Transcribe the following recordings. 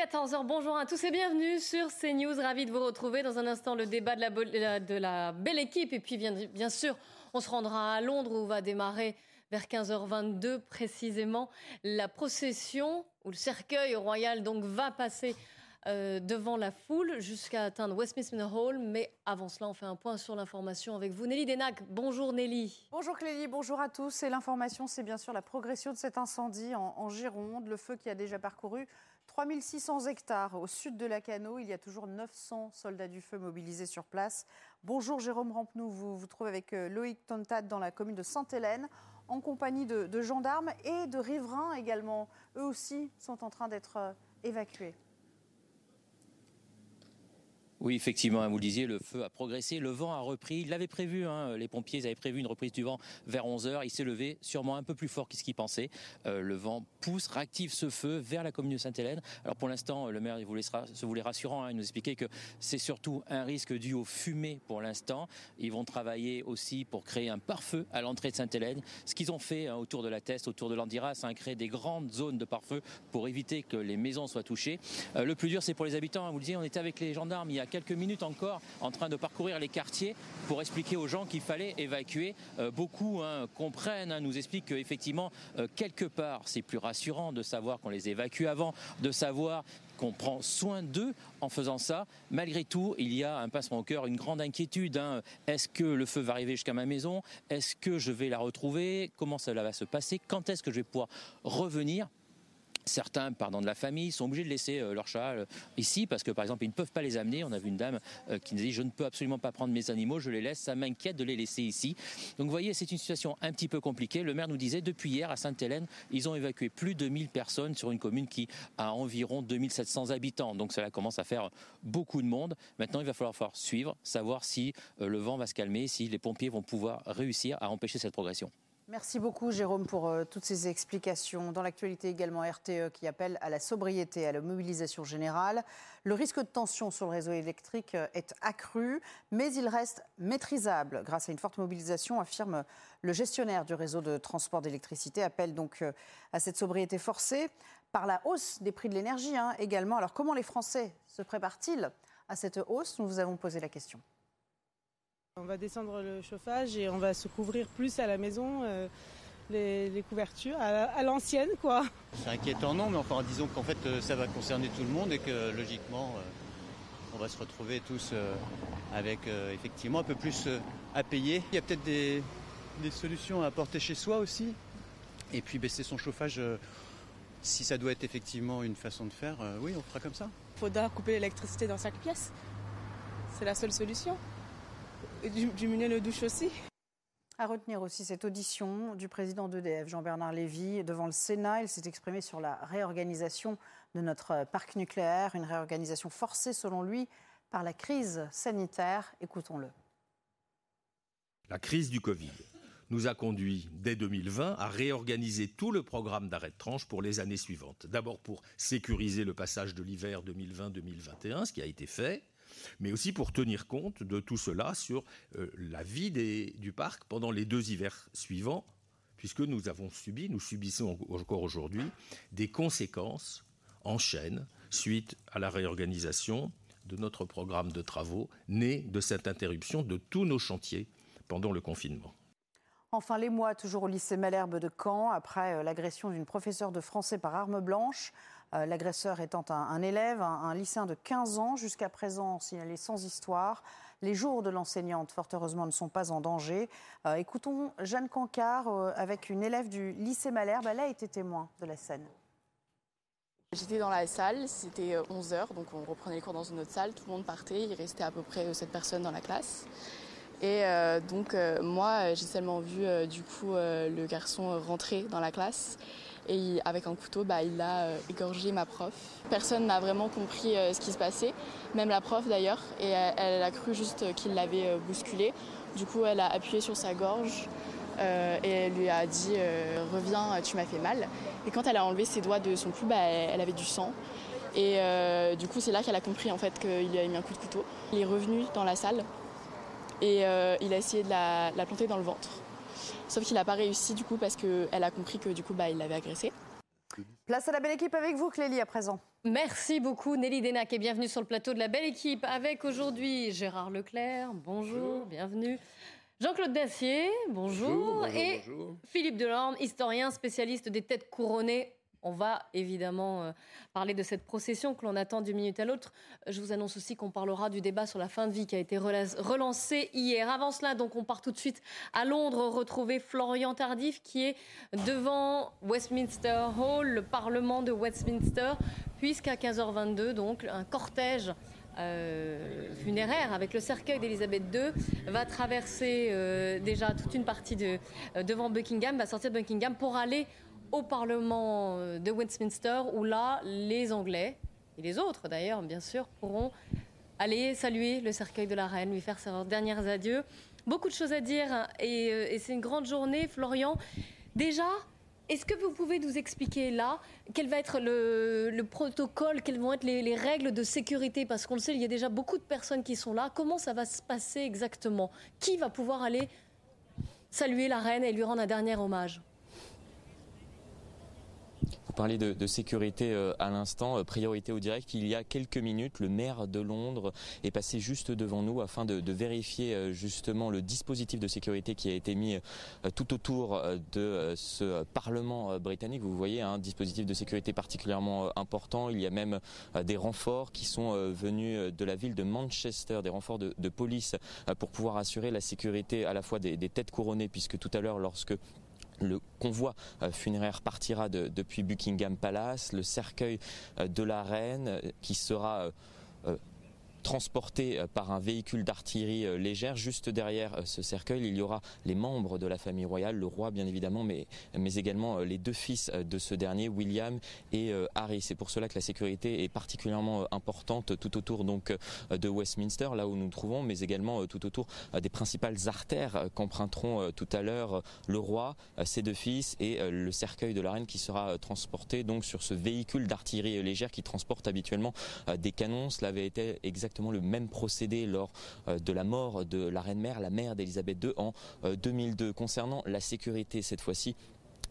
14h, bonjour à tous et bienvenue sur CNews. Ravi de vous retrouver dans un instant le débat de la, belle équipe. Et puis bien, bien sûr, on se rendra à Londres où va démarrer vers 15h22 précisément la procession où le cercueil royal donc va passer euh, devant la foule jusqu'à atteindre Westminster Hall. Mais avant cela, on fait un point sur l'information avec vous. Nelly Denac, bonjour Nelly. Bonjour Clélie, bonjour à tous. Et l'information, c'est bien sûr la progression de cet incendie en, en Gironde, le feu qui a déjà parcouru 3600 hectares au sud de la Cano. Il y a toujours 900 soldats du feu mobilisés sur place. Bonjour Jérôme Rampenou, vous vous trouvez avec euh, Loïc Tontat dans la commune de Sainte-Hélène en compagnie de, de gendarmes et de riverains également. Eux aussi sont en train d'être euh, évacués. Oui, effectivement, vous le disiez, le feu a progressé, le vent a repris. Il l'avait prévu, hein, les pompiers avaient prévu une reprise du vent vers 11h. Il s'est levé sûrement un peu plus fort que ce qu'il pensait. Euh, le vent pousse, réactive ce feu vers la commune de Sainte-Hélène. Alors pour l'instant, le maire il voulait, se voulait rassurant. Hein, il nous expliquait que c'est surtout un risque dû aux fumées pour l'instant. Ils vont travailler aussi pour créer un pare-feu à l'entrée de Sainte-Hélène. Ce qu'ils ont fait hein, autour de la Teste, autour de l'Andiras, hein, créer des grandes zones de pare-feu pour éviter que les maisons soient touchées. Euh, le plus dur, c'est pour les habitants. Hein, vous le disiez, on était avec les gendarmes il y a quelques minutes encore en train de parcourir les quartiers pour expliquer aux gens qu'il fallait évacuer. Euh, beaucoup hein, comprennent, hein, nous expliquent qu'effectivement, euh, quelque part, c'est plus rassurant de savoir qu'on les évacue avant, de savoir qu'on prend soin d'eux en faisant ça. Malgré tout, il y a un passement au cœur, une grande inquiétude. Hein. Est-ce que le feu va arriver jusqu'à ma maison? Est-ce que je vais la retrouver? Comment cela va se passer? Quand est-ce que je vais pouvoir revenir? Certains, pardon de la famille, sont obligés de laisser euh, leur chat euh, ici parce que, par exemple, ils ne peuvent pas les amener. On a vu une dame euh, qui nous dit Je ne peux absolument pas prendre mes animaux, je les laisse, ça m'inquiète de les laisser ici. Donc, vous voyez, c'est une situation un petit peu compliquée. Le maire nous disait Depuis hier, à Sainte-Hélène, ils ont évacué plus de 1000 personnes sur une commune qui a environ 2700 habitants. Donc, cela commence à faire beaucoup de monde. Maintenant, il va falloir suivre, savoir si le vent va se calmer, si les pompiers vont pouvoir réussir à empêcher cette progression. Merci beaucoup Jérôme pour euh, toutes ces explications. Dans l'actualité également, RTE qui appelle à la sobriété, à la mobilisation générale. Le risque de tension sur le réseau électrique euh, est accru, mais il reste maîtrisable grâce à une forte mobilisation, affirme le gestionnaire du réseau de transport d'électricité. Appelle donc euh, à cette sobriété forcée par la hausse des prix de l'énergie hein, également. Alors comment les Français se préparent-ils à cette hausse? Nous vous avons posé la question. On va descendre le chauffage et on va se couvrir plus à la maison, euh, les, couvertures, à, l'ancienne quoi. C'est inquiétant non, mais enfin disons qu'en fait euh, ça va concerner tout le monde et que logiquement euh, on va se retrouver tous avec effectivement un peu plus à payer. Il y a peut-être des, solutions à apporter chez soi aussi. Et puis baisser son chauffage, si ça doit être effectivement une façon de faire, oui on fera comme ça. Il faudra couper l'électricité dans chaque pièce. C'est la seule solution diminuer le douche aussi. À retenir aussi cette audition du président d'EDF, Jean-Bernard Lévy, devant le Sénat. Il s'est exprimé sur la réorganisation de notre parc nucléaire, une réorganisation forcée selon lui par la crise sanitaire. Écoutons-le. La crise du Covid nous a conduit dès 2020 à réorganiser tout le programme d'arrêt de tranche pour les années suivantes. D'abord pour sécuriser le passage de l'hiver 2020-2021, ce qui a été fait, mais aussi pour tenir compte de tout cela sur euh, la vie du parc pendant les deux hivers suivants, puisque nous avons subi, nous subissons encore aujourd'hui, des conséquences en chaîne suite à la réorganisation de notre programme de travaux né de cette interruption de tous nos chantiers pendant le confinement. Enfin, les mois toujours au lycée Malherbe de Caen, après euh, l'agression d'une professeure de français par arme blanche. Euh, l'agresseur étant un, élève, un, lycéen de 15 ans, jusqu'à présent signalé sans histoire. Les jours de l'enseignante, fort heureusement, ne sont pas en danger. Euh, écoutons Jeanne Cancard avec une élève du lycée Malherbe. Elle a été témoin de la scène. J'étais dans la salle, c'était 11h, donc on reprenait les cours dans une autre salle, tout le monde partait, il restait à peu près 7 personnes dans la classe. Et euh, donc euh, moi, j'ai seulement vu euh, du coup le garçon rentrer dans la classe et avec un couteau, bah, il a égorgé ma prof. Personne n'a vraiment compris ce qui se passait, même la prof d'ailleurs, et elle, a cru juste qu'il l'avait bousculé. Du coup, elle a appuyé sur sa gorge et elle lui a dit Reviens, tu m'as fait mal. Et quand elle a enlevé ses doigts de son cou, bah, elle avait du sang. Et du coup, c'est là qu'elle a compris en fait qu'il lui avait mis un coup de couteau. Il est revenu dans la salle et euh, il a essayé de la, planter dans le ventre. Sauf qu'il n'a pas réussi du coup parce qu'elle a compris que du coup bah, il l'avait agressé. Place à la belle équipe avec vous Clélie à présent. Merci beaucoup Nelly Denac et bienvenue sur le plateau de la belle équipe avec aujourd'hui Gérard Leclerc, bonjour, bienvenue. Jean-Claude Dacier, bonjour. et Philippe Delorme, historien spécialiste des têtes couronnées on va évidemment euh, parler de cette procession que l'on attend d'une minute à l'autre. Je vous annonce aussi qu'on parlera du débat sur la fin de vie qui a été relancé hier. Avant cela, donc, on part tout de suite à Londres retrouver Florian Tardif qui est devant Westminster Hall, le Parlement de Westminster, puisqu'à 15h22, donc, un cortège euh, funéraire avec le cercueil d'Elisabeth II va traverser euh, déjà toute une partie de, devant Buckingham, va sortir de Buckingham pour aller au Parlement euh, de Westminster, où là, les Anglais, et les autres d'ailleurs, bien sûr, pourront aller saluer le cercueil de la reine, lui faire ses derniers adieux. Beaucoup de choses à dire hein, euh, et, c'est une grande journée. Florian, déjà, est-ce que vous pouvez nous expliquer là quel va être le, protocole, quelles vont être les, règles de sécurité? Parce qu'on le sait, il y a déjà beaucoup de personnes qui sont là. Comment ça va se passer exactement? Qui va pouvoir aller saluer la reine et lui rendre un dernier hommage? Vous parlez de, sécurité euh, à l'instant, euh, priorité au direct. Il y a quelques minutes, le maire de Londres est passé juste devant nous afin de, vérifier euh, justement le dispositif de sécurité qui a été mis tout autour de ce Parlement britannique. Vous voyez un dispositif de sécurité particulièrement important. Il y a même des renforts qui sont venus de la ville de Manchester, des renforts de, police pour pouvoir assurer la sécurité à la fois des têtes couronnées, puisque tout à l'heure, lorsque le convoi euh, funéraire partira depuis Buckingham Palace, le cercueil euh, de la reine euh, qui sera transporté euh, par un véhicule d'artillerie euh, légère. Juste derrière euh, ce cercueil, il y aura les membres de la famille royale, le roi bien évidemment, mais, mais également les deux fils de ce dernier, William et Harry. C'est pour cela que la sécurité est particulièrement importante tout autour donc de Westminster, là où nous nous trouvons, mais également tout autour des principales artères qu'emprunteront tout à l'heure le roi, ses deux fils et le cercueil de la reine qui sera transporté donc sur ce véhicule d'artillerie légère qui transporte habituellement des canons. Cela avait été exactement le même procédé lors euh, de la mort de la reine-mère, la mère d'Elisabeth II en 2002. Euh, Concernant la sécurité cette fois-ci,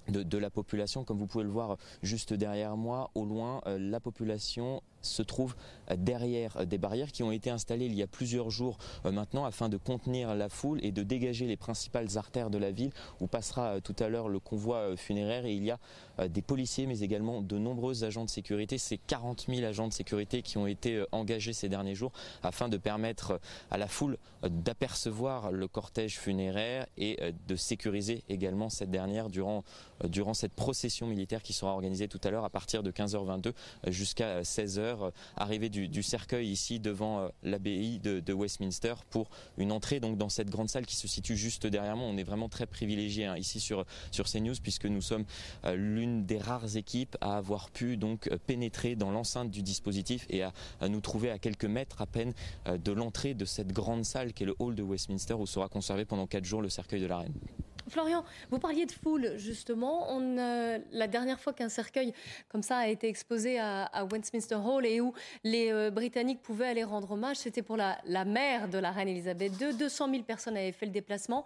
de, de, la population. Comme vous pouvez le voir juste derrière moi, au loin, euh, la population se trouve derrière des barrières qui ont été installées il y a plusieurs jours euh, maintenant afin de contenir la foule et de dégager les principales artères de la ville où passera euh, tout à l'heure le convoi euh, funéraire et il y a des policiers mais également de nombreux agents de sécurité. C'est 40 000 agents de sécurité qui ont été engagés ces derniers jours afin de permettre à la foule d'apercevoir le cortège funéraire et de sécuriser également cette dernière durant, durant cette procession militaire qui sera organisée tout à l'heure à partir de 15h22 jusqu'à 16h euh, arrivée du, cercueil ici devant euh, l'abbaye de, Westminster pour une entrée donc dans cette grande salle qui se situe juste derrière moi. On est vraiment très privilégié hein, ici sur sur CNews puisque nous sommes euh, l'une des rares équipes à avoir pu donc pénétrer dans l'enceinte du dispositif et à, nous trouver à quelques mètres à peine de l'entrée de cette grande salle qui est le hall de Westminster où sera conservé pendant quatre jours le cercueil de la reine. Florian, vous parliez de foule, justement. Euh, la dernière fois qu'un cercueil comme ça a été exposé à, Westminster Hall et où les euh, Britanniques pouvaient aller rendre hommage, c'était pour la, mère de la reine Elisabeth II. 200 000 personnes avaient fait le déplacement.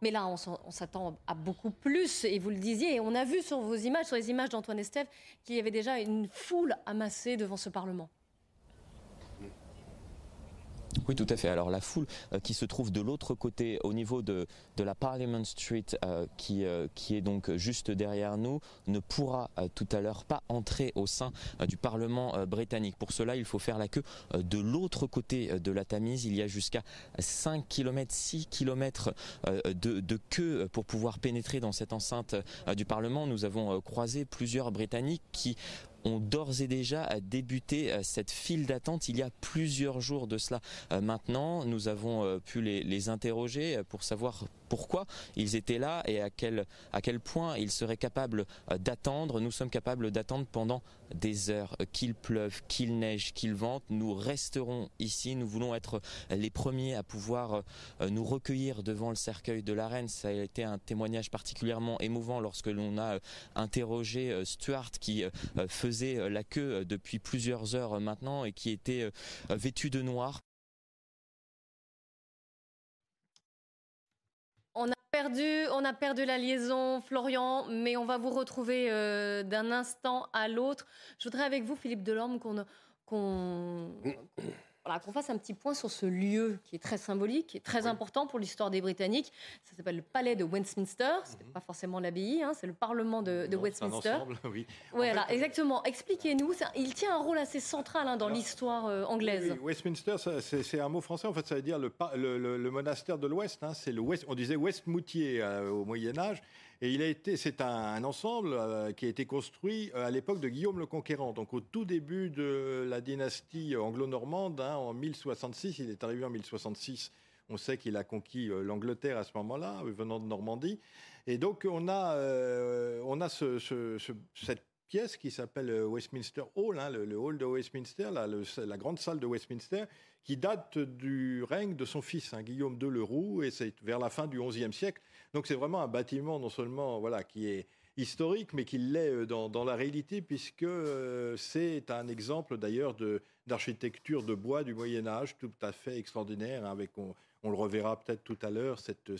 Mais là, on, s'attend à beaucoup plus, et vous le disiez, et on a vu sur vos images, sur les images d'Antoine Estève, qu'il y avait déjà une foule amassée devant ce Parlement. Oui, tout à fait. Alors la foule euh, qui se trouve de l'autre côté, au niveau de, la Parliament Street, euh, qui, euh, qui est donc juste derrière nous, ne pourra tout à l'heure pas entrer au sein du Parlement britannique. Pour cela, il faut faire la queue de l'autre côté de la Tamise. Il y a jusqu'à 5 km, 6 km de, queue pour pouvoir pénétrer dans cette enceinte du Parlement. Nous avons croisé plusieurs Britanniques qui ont d'ores et déjà débuté euh, cette file d'attente il y a plusieurs jours de cela. Euh, maintenant, nous avons euh, pu les, les interroger pour savoir pourquoi ils étaient là et à quel, point ils seraient capables d'attendre. Nous sommes capables d'attendre pendant des heures, qu'il pleuve, qu'il neige, qu'il vente. Nous resterons ici. Nous voulons être les premiers à pouvoir nous recueillir devant le cercueil de la reine. Ça a été un témoignage particulièrement émouvant lorsque l'on a interrogé Stuart qui faisait euh, la queue euh, depuis plusieurs heures euh, maintenant et qui était vêtu de noir. On a perdu, on a perdu la liaison, Florian, mais on va vous retrouver euh, d'un instant à l'autre. Je voudrais avec vous, Philippe Delorme, qu'on qu'on voilà, qu'on fasse un petit point sur ce lieu qui est très symbolique, qui est très important pour l'histoire des Britanniques. Ça s'appelle le palais de Westminster. Ce n'est pas forcément l'abbaye, hein, c'est le Parlement de, de Non, c'est un Westminster. ensemble, oui. Voilà, exactement. Expliquez-nous. Il tient un rôle assez central hein, dans l'histoire euh, anglaise. Oui, Westminster, c'est un mot français. En fait, ça veut dire le, pa- le- le- le monastère de l'Ouest. hein. C'est le West. On disait Westmoutier euh, au Moyen Âge. Et il a été, c'est un, ensemble euh, qui a été construit euh, à l'époque de Guillaume le Conquérant. Donc au tout début de la dynastie anglo-normande, hein, en 1066, il est arrivé en 1066. On sait qu'il a conquis euh, l'Angleterre à ce moment-là, venant de Normandie. Et donc on a, cette pièce qui s'appelle Westminster Hall, hein, le, hall de Westminster, la, grande salle de Westminster, qui date du règne de son fils, hein, Guillaume II le Roux, et c'est vers la fin du XIe siècle. Donc c'est vraiment un bâtiment non seulement voilà, qui est historique, mais qui l'est euh, dans, la réalité, puisque euh, c'est un exemple d'ailleurs d'architecture de bois du Moyen Âge tout à fait extraordinaire, hein, avec, on, le reverra peut-être tout à l'heure, cette,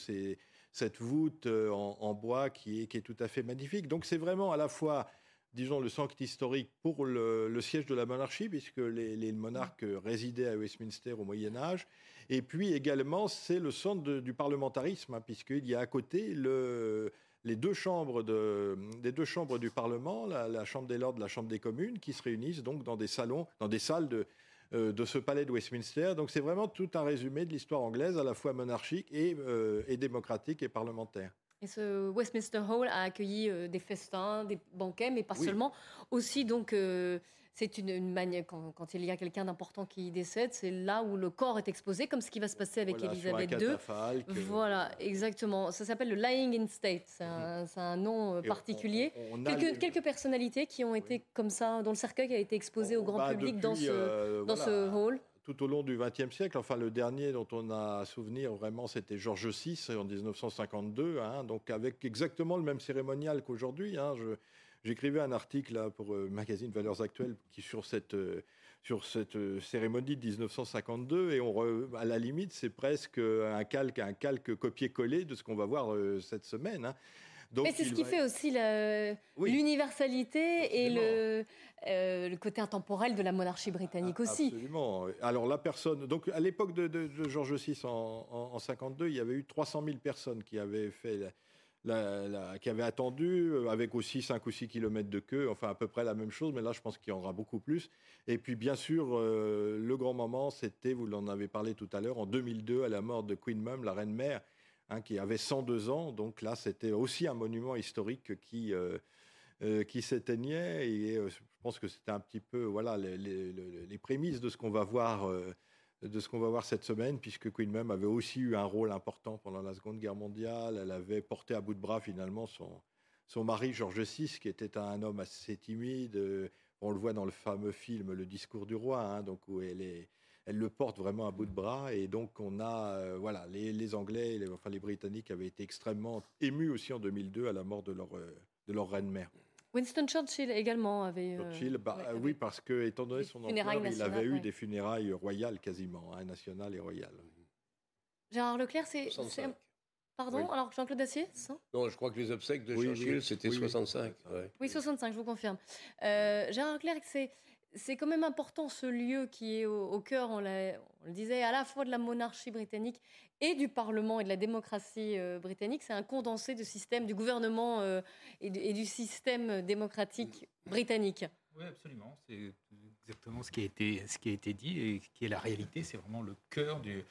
cette voûte euh, en, bois qui est, tout à fait magnifique. Donc c'est vraiment à la fois disons, le centre historique pour le, siège de la monarchie, puisque les monarques résidaient à Westminster au Moyen Âge. Et puis également, c'est le centre de- du parlementarisme, hein, puisqu'il y a à côté le, les deux chambres de, deux chambres du Parlement, la, la Chambre des Lords, la Chambre des communes, qui se réunissent donc dans des salons, dans des salles de, euh, de ce palais de Westminster. Donc c'est vraiment tout un résumé de l'histoire anglaise, à la fois monarchique et, euh, et démocratique et parlementaire. Et ce Westminster Hall a accueilli euh, des festins, des banquets, mais pas Oui. seulement. Aussi, donc, euh, c'est une, une manière, quand, quand il y a quelqu'un d'important qui décède, c'est là où le corps est exposé, comme ce qui va se passer avec Voilà, Elisabeth II. euh, Voilà, exactement. Ça s'appelle le Lying in State. C'est un, c'est un nom euh, Et particulier. on- on a quelques, quelques personnalités qui ont été comme ça, dont le cercueil a été exposé au grand Bah, public dans, ce, euh, dans voilà, ce hall. Tout au long du XXe siècle, enfin le dernier dont on a souvenir vraiment, c'était Georges VI en 1952, hein, donc avec exactement le même cérémonial qu'aujourd'hui. hein. J'écrivais un article là, pour le magazine Valeurs Actuelles qui sur cette euh, sur cette euh, cérémonie de 1952 et on re- à la limite c'est presque un calque un calque copié-collé de ce qu'on va voir euh, cette semaine. hein. Donc, Mais c'est ce qui va- fait aussi Oui. l'universalité et le, euh, le côté intemporel de la monarchie britannique aussi. Absolument. Alors la personne, donc à l'époque de, de- de Georges VI en, en, en 52, il y avait eu 300 000 personnes qui avaient fait, qui avaient attendu, euh, avec aussi 5 ou 6 kilomètres de queue, enfin à peu près la même chose, mais là je pense qu'il y en aura beaucoup plus. Et puis bien sûr, euh, le grand moment, c'était, vous en avez parlé tout à l'heure, en 2002, à la mort de Queen Mum, la reine mère, hein, qui avait 102 ans. Donc là, c'était aussi un monument historique qui... euh, qui s'éteignait. Et je pense que c'était un petit peu voilà, les- les- les prémices de ce qu'on va voir. De ce qu'on va voir cette semaine, puisque Queen Mum avait aussi eu un rôle important pendant la Seconde Guerre mondiale. Elle avait porté à bout de bras finalement son, son mari George VI, qui était un homme assez timide. Euh, On le voit dans le fameux film Le Discours du roi, hein, donc où elle est, elle le porte vraiment à bout de bras. Et donc on a, euh, voilà, les, Anglais, les, enfin les Britanniques avaient été extrêmement émus aussi en 2002 à la mort de leur, euh, de leur reine mère. Winston Churchill également avait. euh, Churchill, bah, ouais, euh, oui, parce que étant donné son ampleur, il avait eu ouais. des funérailles royales quasiment, hein, nationales et royales. Gérard Leclerc, c'est. 65. c'est- Pardon Oui. Alors Jean-Claude Dacier ça? Non, je crois que les obsèques de Oui, Churchill, oui, c'était oui, oui. 65. ouais. Oui, 65, je vous confirme. Euh, Gérard Leclerc, c'est. C'est quand même important ce lieu qui est au, cœur, on, le disait, à la fois de la monarchie britannique et du Parlement et de la démocratie euh, britannique. C'est un condensé du système, du gouvernement euh, et, du, système démocratique britannique. Oui, absolument. C'est exactement ce qui, a été, dit et qui est la réalité. C'est vraiment le cœur du,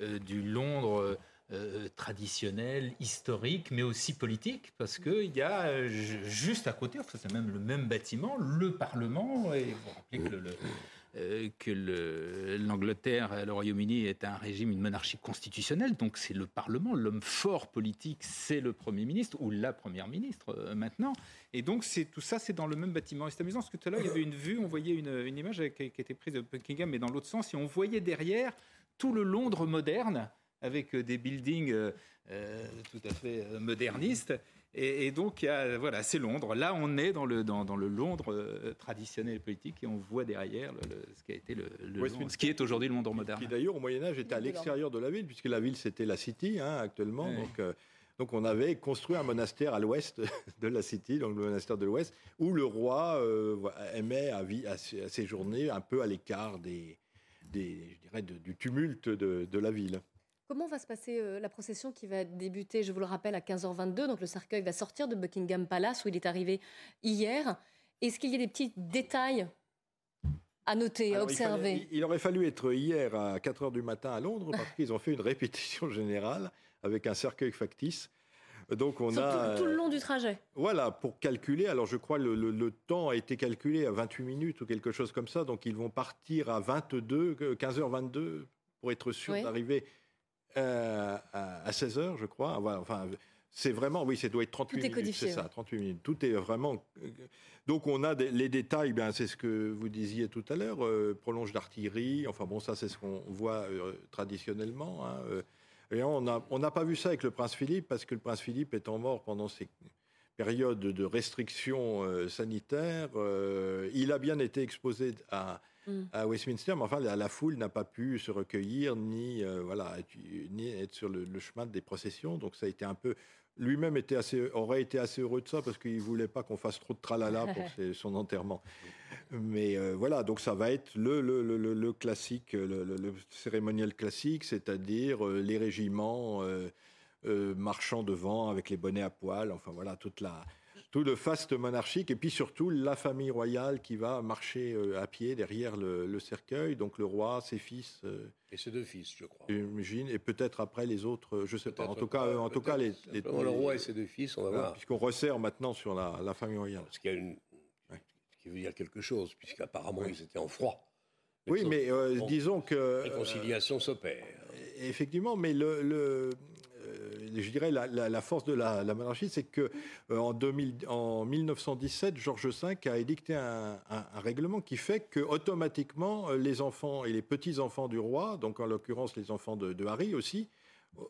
euh, du Londres euh, traditionnel, historique, mais aussi politique, parce qu'il y a euh, ju- juste à côté, enfin, c'est même le même bâtiment, le Parlement. Et vous vous rappelez que le- le- euh, le- l'Angleterre, Royaume-Uni est un régime, une monarchie constitutionnelle, donc c'est le Parlement, l'homme fort politique, c'est le Premier ministre ou la Première ministre euh, maintenant. Et donc c'est tout ça, c'est dans le même bâtiment. Et c'est amusant parce que tout à l'heure, il y avait une vue, on voyait une, image qui, qui était prise de Buckingham, mais dans l'autre sens, et on voyait derrière tout le Londres moderne, avec euh, des buildings euh, euh, tout à fait modernistes. Et, et donc, il y a- voilà, c'est Londres. Là, on est dans le, dans, dans le Londres euh, traditionnel et politique, et on voit derrière le- le- ce qui a été le, le Westminster. Londres- ce qui est aujourd'hui le Londres moderne. Qui d'ailleurs au Moyen Âge était à l'extérieur de la ville, puisque la ville c'était la City hein, actuellement. Donc, euh, Donc on avait construit un monastère à l'ouest de la City, donc le monastère de l'ouest, où le roi euh, aimait à, à, séjourner un peu à l'écart des, des, je dirais, du tumulte de, de, la ville. Comment va se passer euh, la procession qui va débuter, je vous le rappelle, à 15h22 Donc le cercueil va sortir de Buckingham Palace où il est arrivé hier. Est-ce qu'il y a des petits détails à noter, à observer il, il, aurait fallu être hier à 4h du matin à Londres parce qu'ils ont fait une répétition générale avec un cercueil factice. Donc on a tout, le long du trajet. Voilà, pour calculer. Alors je crois le, le, temps a été calculé à 28 minutes ou quelque chose comme ça. Donc ils vont partir à 22, 15h22 pour être sûr d'arriver euh, à, 16h, je crois. Enfin, c'est vraiment, oui, ça doit être 38 minutes. C'est ça, 38 minutes. Tout est vraiment. Donc on a les détails, bien, c'est ce que vous disiez tout à l'heure, euh, prolonge d'artillerie. Enfin bon, ça c'est ce qu'on voit euh, traditionnellement. Hein, et on n'a pas vu ça avec le prince Philippe, parce que le prince Philippe étant mort pendant ces périodes de restrictions euh, sanitaires, euh, il a bien été exposé à, mm. Westminster, mais enfin la, foule n'a pas pu se recueillir ni euh, voilà ni être sur le, chemin des processions. Donc ça a été un peu lui-même était assez, aurait été assez heureux de ça parce qu'il voulait pas qu'on fasse trop de tralala pour son enterrement. Mais euh, voilà, donc ça va être le, le, le, le classique, le, cérémoniel classique, c'est-à-dire euh, les régiments marchant devant avec les bonnets à poil, enfin voilà, toute la, tout le faste monarchique, et puis surtout la famille royale qui va marcher à pied derrière le, cercueil, donc le roi, ses fils. et ses deux fils, je crois. J'imagine, et peut-être après les autres, je ne sais pas. En tout cas, en tout cas les, les, Le roi et ses deux fils, on va voir. Puisqu'on resserre maintenant sur la, la famille royale. Parce qu'il y a une qui veut dire quelque chose, puisqu'apparemment ils étaient en froid. oui, mais euh, disons que... Réconciliation euh, s'opère. Effectivement, mais le, le euh, je dirais la, la, force de la, monarchie, c'est que en, 2000, en 1917, Georges V a édicté un, un, règlement qui fait que automatiquement les enfants et les petits enfants du roi, donc en l'occurrence les enfants de, de Harry aussi,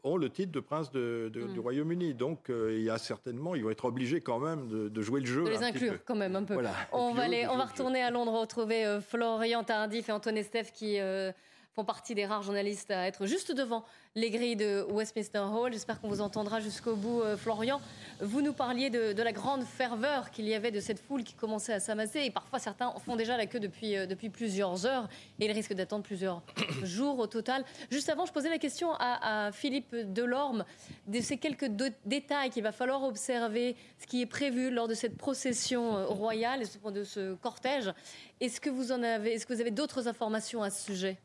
ont le titre de prince de, du mm. Royaume-Uni. Donc, euh, il y a certainement, ils vont être obligés quand même de, jouer le jeu. De les inclure quand même un peu. On, va, on va retourner à Londres retrouver euh, Florian Tardif et Antoine Estève qui euh, font partie des rares journalistes à être juste devant les grilles de Westminster Hall. J'espère qu'on vous entendra jusqu'au bout, euh, Florian. Vous nous parliez de, la grande ferveur qu'il y avait de cette foule qui commençait à s'amasser. Et parfois, certains font déjà la queue depuis, euh, depuis plusieurs heures. Et ils risquent d'attendre plusieurs jours au total. Juste avant, je posais la question à, Philippe Delorme de ces quelques détails qu'il va falloir observer, ce qui est prévu lors de cette procession euh, royale, de ce cortège. Est-ce que vous en avez, est-ce que vous avez d'autres informations à ce sujet?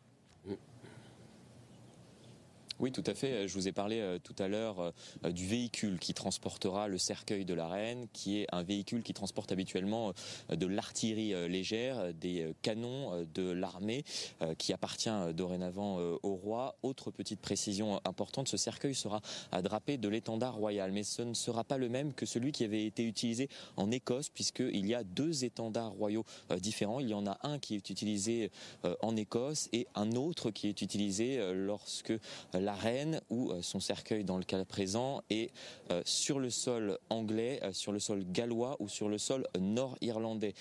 Oui, tout à fait. Je vous ai parlé euh, tout à l'heure euh, du véhicule qui transportera le cercueil de la reine, qui est un véhicule qui transporte habituellement euh, de l'artillerie légère, des canons de l'armée, qui appartient dorénavant au roi. Autre petite précision importante, ce cercueil sera drapé de l'étendard royal, mais ce ne sera pas le même que celui qui avait été utilisé en Écosse, puisqu'il y a deux étendards royaux différents. Il y en a un qui est utilisé en Écosse et un autre qui est utilisé lorsque la reine ou euh, son cercueil dans le cas présent est euh, sur le sol anglais, euh, sur le sol gallois ou sur le sol nord-irlandais.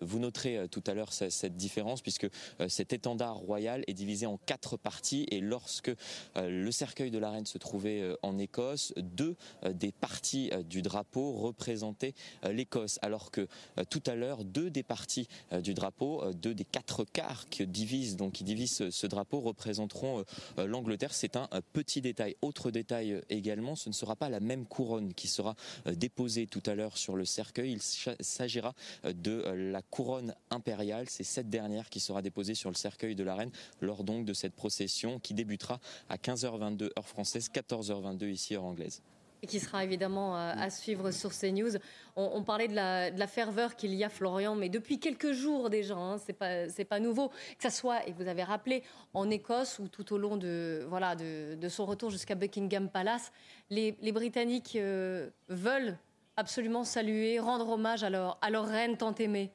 Vous noterez tout à l'heure cette différence puisque cet étendard royal est divisé en quatre parties et lorsque le cercueil de la reine se trouvait en Écosse, deux des parties du drapeau représentaient l'Écosse alors que tout à l'heure deux des parties du drapeau, deux des quatre quarts qui divisent donc qui divisent ce drapeau représenteront l'Angleterre. C'est un petit détail. Autre détail également, ce ne sera pas la même couronne qui sera euh, déposée tout à l'heure sur le cercueil. Il s'agira euh, de euh, la couronne impériale. C'est cette dernière qui sera déposée sur le cercueil de la reine lors donc de cette procession qui débutera à 15h22 heure française, 14h22 ici heure anglaise et qui sera évidemment euh, à, suivre sur CNews. On, on parlait de la, ferveur qu'il y a, Florian, mais depuis quelques jours déjà, hein, c'est pas pas nouveau. Que ça soit, et vous avez rappelé, en Écosse ou tout au long de voilà de, son retour jusqu'à Buckingham Palace, les, Britanniques euh, veulent absolument saluer, rendre hommage à leur à leur reine tant aimée.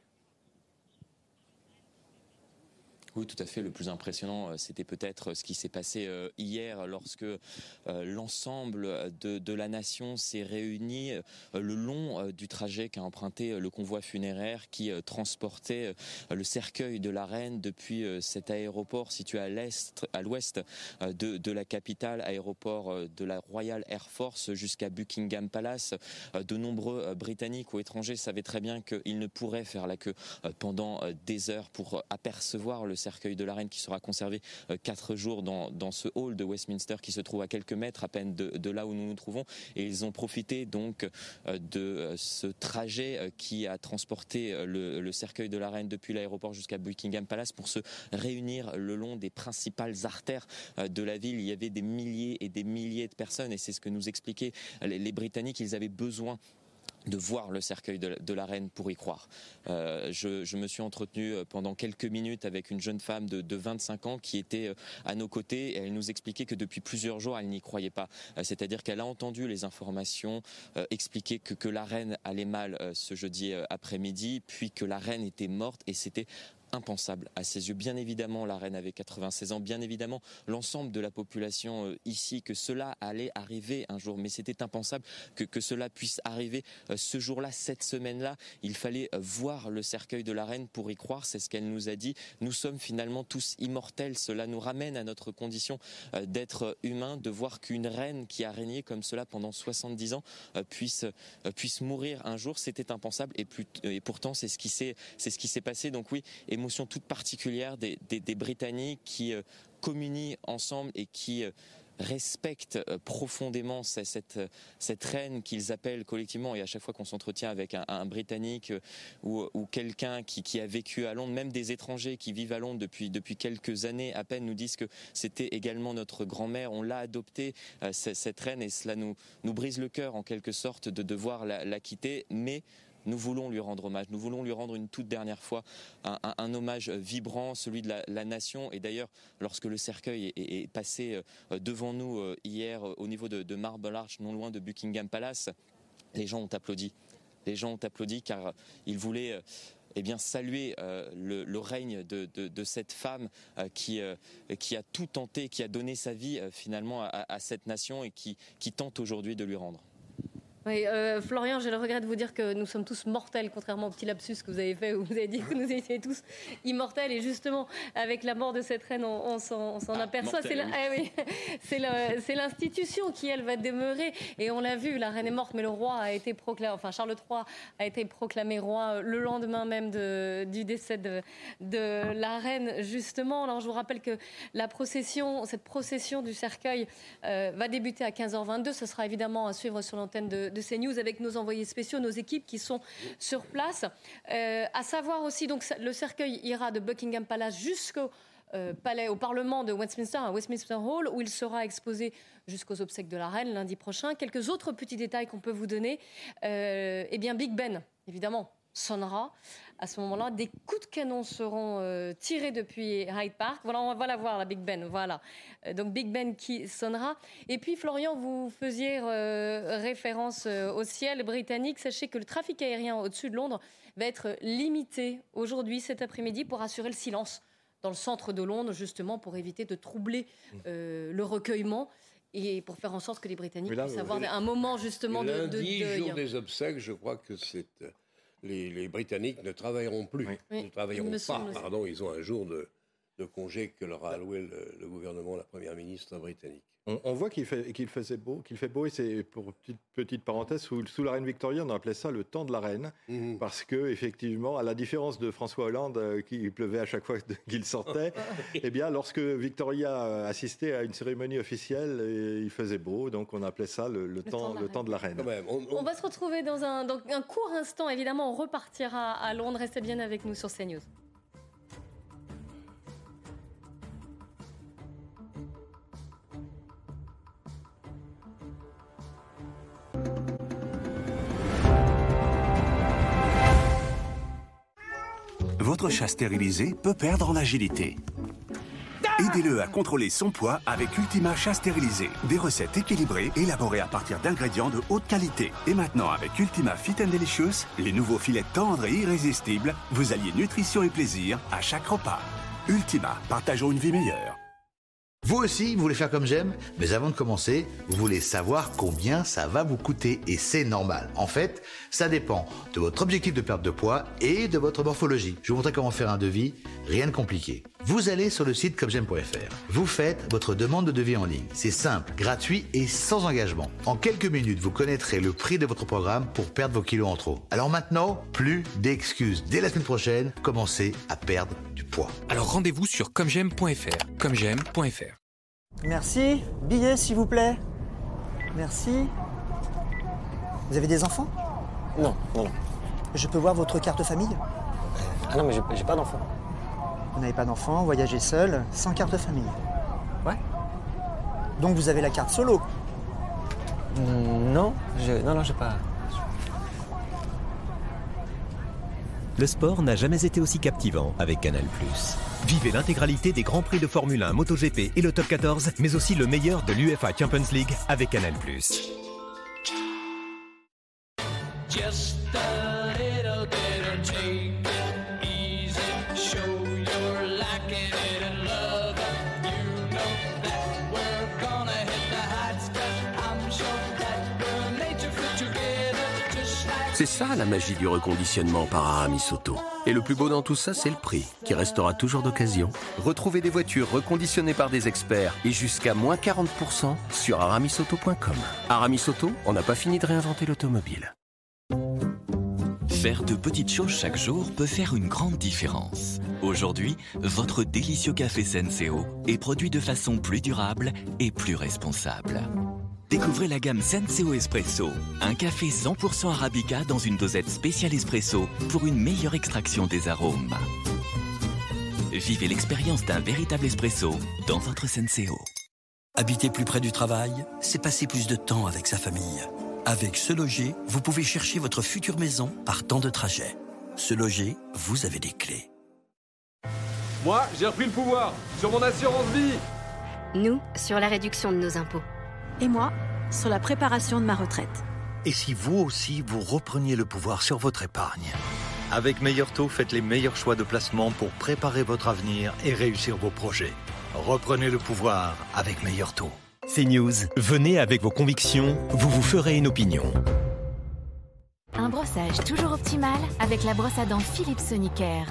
Tout à fait. Le plus impressionnant, euh, c'était peut-être ce qui s'est passé euh, hier lorsque euh, l'ensemble de, la nation s'est réuni le long du trajet qu'a emprunté le convoi funéraire qui transportait le cercueil de la reine depuis cet aéroport situé à l'est, à l'ouest de, de, la capitale, aéroport de la Royal Air Force jusqu'à Buckingham Palace. De nombreux Britanniques ou étrangers savaient très bien qu'ils ne pourraient faire la queue pendant des heures pour apercevoir le cercueil cercueil de la reine qui sera conservé euh, quatre jours dans, ce hall de Westminster qui se trouve à quelques mètres à peine de, là où nous nous trouvons. Et ils ont profité donc euh, de euh, ce trajet qui a transporté le, cercueil de la reine depuis l'aéroport jusqu'à Buckingham Palace pour se réunir le long des principales artères de la ville. Il y avait des milliers et des milliers de personnes et c'est ce que nous expliquaient les Britanniques. Ils avaient besoin de voir le cercueil de, la reine pour y croire. Euh, je, me suis entretenu euh, pendant quelques minutes avec une jeune femme de, 25 ans qui était euh, à nos côtés et elle nous expliquait que depuis plusieurs jours elle n'y croyait pas. C'est-à-dire qu'elle a entendu les informations expliquer que, que la reine allait mal ce jeudi après-midi, puis que la reine était morte et c'était impensable à ses yeux. Bien évidemment, la reine avait 96 ans, bien évidemment, l'ensemble de la population euh, ici, que cela allait arriver un jour, mais c'était impensable que, que cela puisse arriver euh, ce jour-là, cette semaine-là. Il fallait euh, voir le cercueil de la reine pour y croire, c'est ce qu'elle nous a dit. Nous sommes finalement tous immortels, cela nous ramène à notre condition d'être humain, de voir qu'une reine qui a régné comme cela pendant 70 ans puisse, puisse mourir un jour, c'était impensable et, plus, et pourtant c'est ce qui s'est passé. Donc oui, émotion toute particulière des, Britanniques qui euh, communient ensemble et qui euh, respectent euh, profondément cette, reine qu'ils appellent collectivement. Et à chaque fois qu'on s'entretient avec un, Britannique ou, quelqu'un qui, a vécu à Londres, même des étrangers qui vivent à Londres depuis, quelques années à peine, nous disent que c'était également notre grand-mère. On l'a adoptée, cette reine, et cela nous, nous brise le cœur en quelque sorte de devoir la, la quitter. Mais nous voulons lui rendre hommage. Nous voulons lui rendre une toute dernière fois un, hommage vibrant, celui de la, nation. Et d'ailleurs, lorsque le cercueil est, passé euh, devant nous euh, hier euh, au niveau de, Marble Arch, non loin de Buckingham Palace, les gens ont applaudi. Les gens ont applaudi car ils voulaient eh saluer le, règne de, cette femme qui a tout tenté, qui a donné sa vie finalement à, cette nation et qui tente aujourd'hui de lui rendre. Oui, euh, Florian, j'ai le regret de vous dire que nous sommes tous mortels, contrairement au petit lapsus que vous avez fait où vous avez dit que nous étions tous immortels. Et justement, avec la mort de cette reine, on, s'en ah, aperçoit. C'est l'institution qui, elle, va demeurer. Et on l'a vu, la reine est morte, mais le roi a été proclamé, enfin Charles III a été proclamé roi le lendemain même de, du décès de, de, la reine, justement. Alors, je vous rappelle que la procession, cette procession du cercueil euh, va débuter à 15h22. Ce sera évidemment à suivre sur l'antenne de de CNews avec nos envoyés spéciaux, nos équipes qui sont sur place. Euh, à savoir aussi, donc, le cercueil ira de Buckingham Palace jusqu'au euh, palais, au Parlement de Westminster, à Westminster Hall, où il sera exposé jusqu'aux obsèques de la reine lundi prochain. Quelques autres petits détails qu'on peut vous donner. Euh, eh bien, Big Ben, évidemment, sonnera à ce moment-là. Des coups de canon seront euh, tirés depuis Hyde Park. Voilà, on va la voir, la Big Ben. Voilà. Euh, donc Big Ben qui sonnera. Et puis, Florian, vous faisiez euh, référence au ciel britannique. Sachez que le trafic aérien au-dessus de Londres va être limité aujourd'hui, cet après-midi, pour assurer le silence dans le centre de Londres, justement pour éviter de troubler le recueillement et pour faire en sorte que les Britanniques puissent avoir un moment justement de, de deuil. jour des obsèques, je crois que c'est les, Britanniques ne travailleront plus. Ils ne travailleront pas, pardon, ils ont un jour de, congé que leur a alloué le gouvernement, la première ministre britannique. On, voit qu'il fait, qu'il faisait beau, qu'il fait beau, et c'est pour petite, petite parenthèse, sous, la reine Victoria, on appelait ça le temps de la reine, mhm. parce que effectivement, à la différence de François Hollande, euh, qui pleuvait à chaque fois qu'il sortait, eh bien, lorsque Victoria assistait à une cérémonie officielle, euh, il faisait beau, donc on appelait ça le, temps, le temps de la reine. on, va se retrouver dans un, dans un court instant, évidemment, on repartira à Londres. Restez bien avec nous sur CNews. Votre chat stérilisé peut perdre en agilité. Aidez-le à contrôler son poids avec Ultima Chat Stérilisé. Des recettes équilibrées élaborées à partir d'ingrédients de haute qualité. Et maintenant, avec Ultima Fit and Delicious, les nouveaux filets tendres et irrésistibles, vous alliez nutrition et plaisir à chaque repas. Ultima, partageons une vie meilleure. Vous aussi, vous voulez faire comme j'aime Mais avant de commencer, vous voulez savoir combien ça va vous coûter. Et c'est normal. En fait, ça dépend de votre objectif de perte de poids et de votre morphologie. Je vous montrer comment faire un devis. Rien de compliqué. Vous allez sur le site commejaime.fr. Vous faites votre demande de devis en ligne. C'est simple, gratuit et sans engagement. En quelques minutes, vous connaîtrez le prix de votre programme pour perdre vos kilos en trop. Alors maintenant, plus d'excuses. Dès la semaine prochaine, commencez à perdre du poids. Alors rendez-vous sur commejaime.fr. Commejaime.fr. Merci. Billet, s'il vous plaît. Merci. Vous avez des enfants? Non, non, non. Je peux voir votre carte famille? Ah non, mais j'ai pas d'enfants. Vous n'avez pas d'enfants, voyagez seul, sans carte famille Ouais. Donc vous avez la carte solo Non, je... non, non, j'ai pas. Le sport n'a jamais été aussi captivant avec Canal+. Vivez l'intégralité des grands prix de Formule 1, MotoGP et le Top 14, mais aussi le meilleur de l'UEFA Champions League avec Canal+. C'est ça la magie du reconditionnement par Aramis Auto. Et le plus beau dans tout ça, c'est le prix, qui restera toujours d'occasion. Retrouvez des voitures reconditionnées par des experts et jusqu'à moins 40% sur aramisauto.com. Aramis Auto, on n'a pas fini de réinventer l'automobile. Faire de petites choses chaque jour peut faire une grande différence. Aujourd'hui, votre délicieux café Senseo est produit de façon plus durable et plus responsable. Découvrez la gamme Senseo Espresso, un café 100% arabica dans une dosette spéciale espresso pour une meilleure extraction des arômes. Vivez l'expérience d'un véritable espresso dans votre Senseo. Habiter plus près du travail, c'est passer plus de temps avec sa famille. Avec Se Loger, vous pouvez chercher votre future maison par temps de trajet. Se Loger, vous avez des clés. Moi, j'ai repris le pouvoir sur mon assurance vie. Nous, sur la réduction de nos impôts et moi sur la préparation de ma retraite. Et si vous aussi, vous repreniez le pouvoir sur votre épargne? Avec Meilleur Taux, faites les meilleurs choix de placement pour préparer votre avenir et réussir vos projets. Reprenez le pouvoir avec Meilleur Taux. CNews, venez avec vos convictions, vous vous ferez une opinion. Un brossage toujours optimal avec la brosse à dents Philips Sonicare.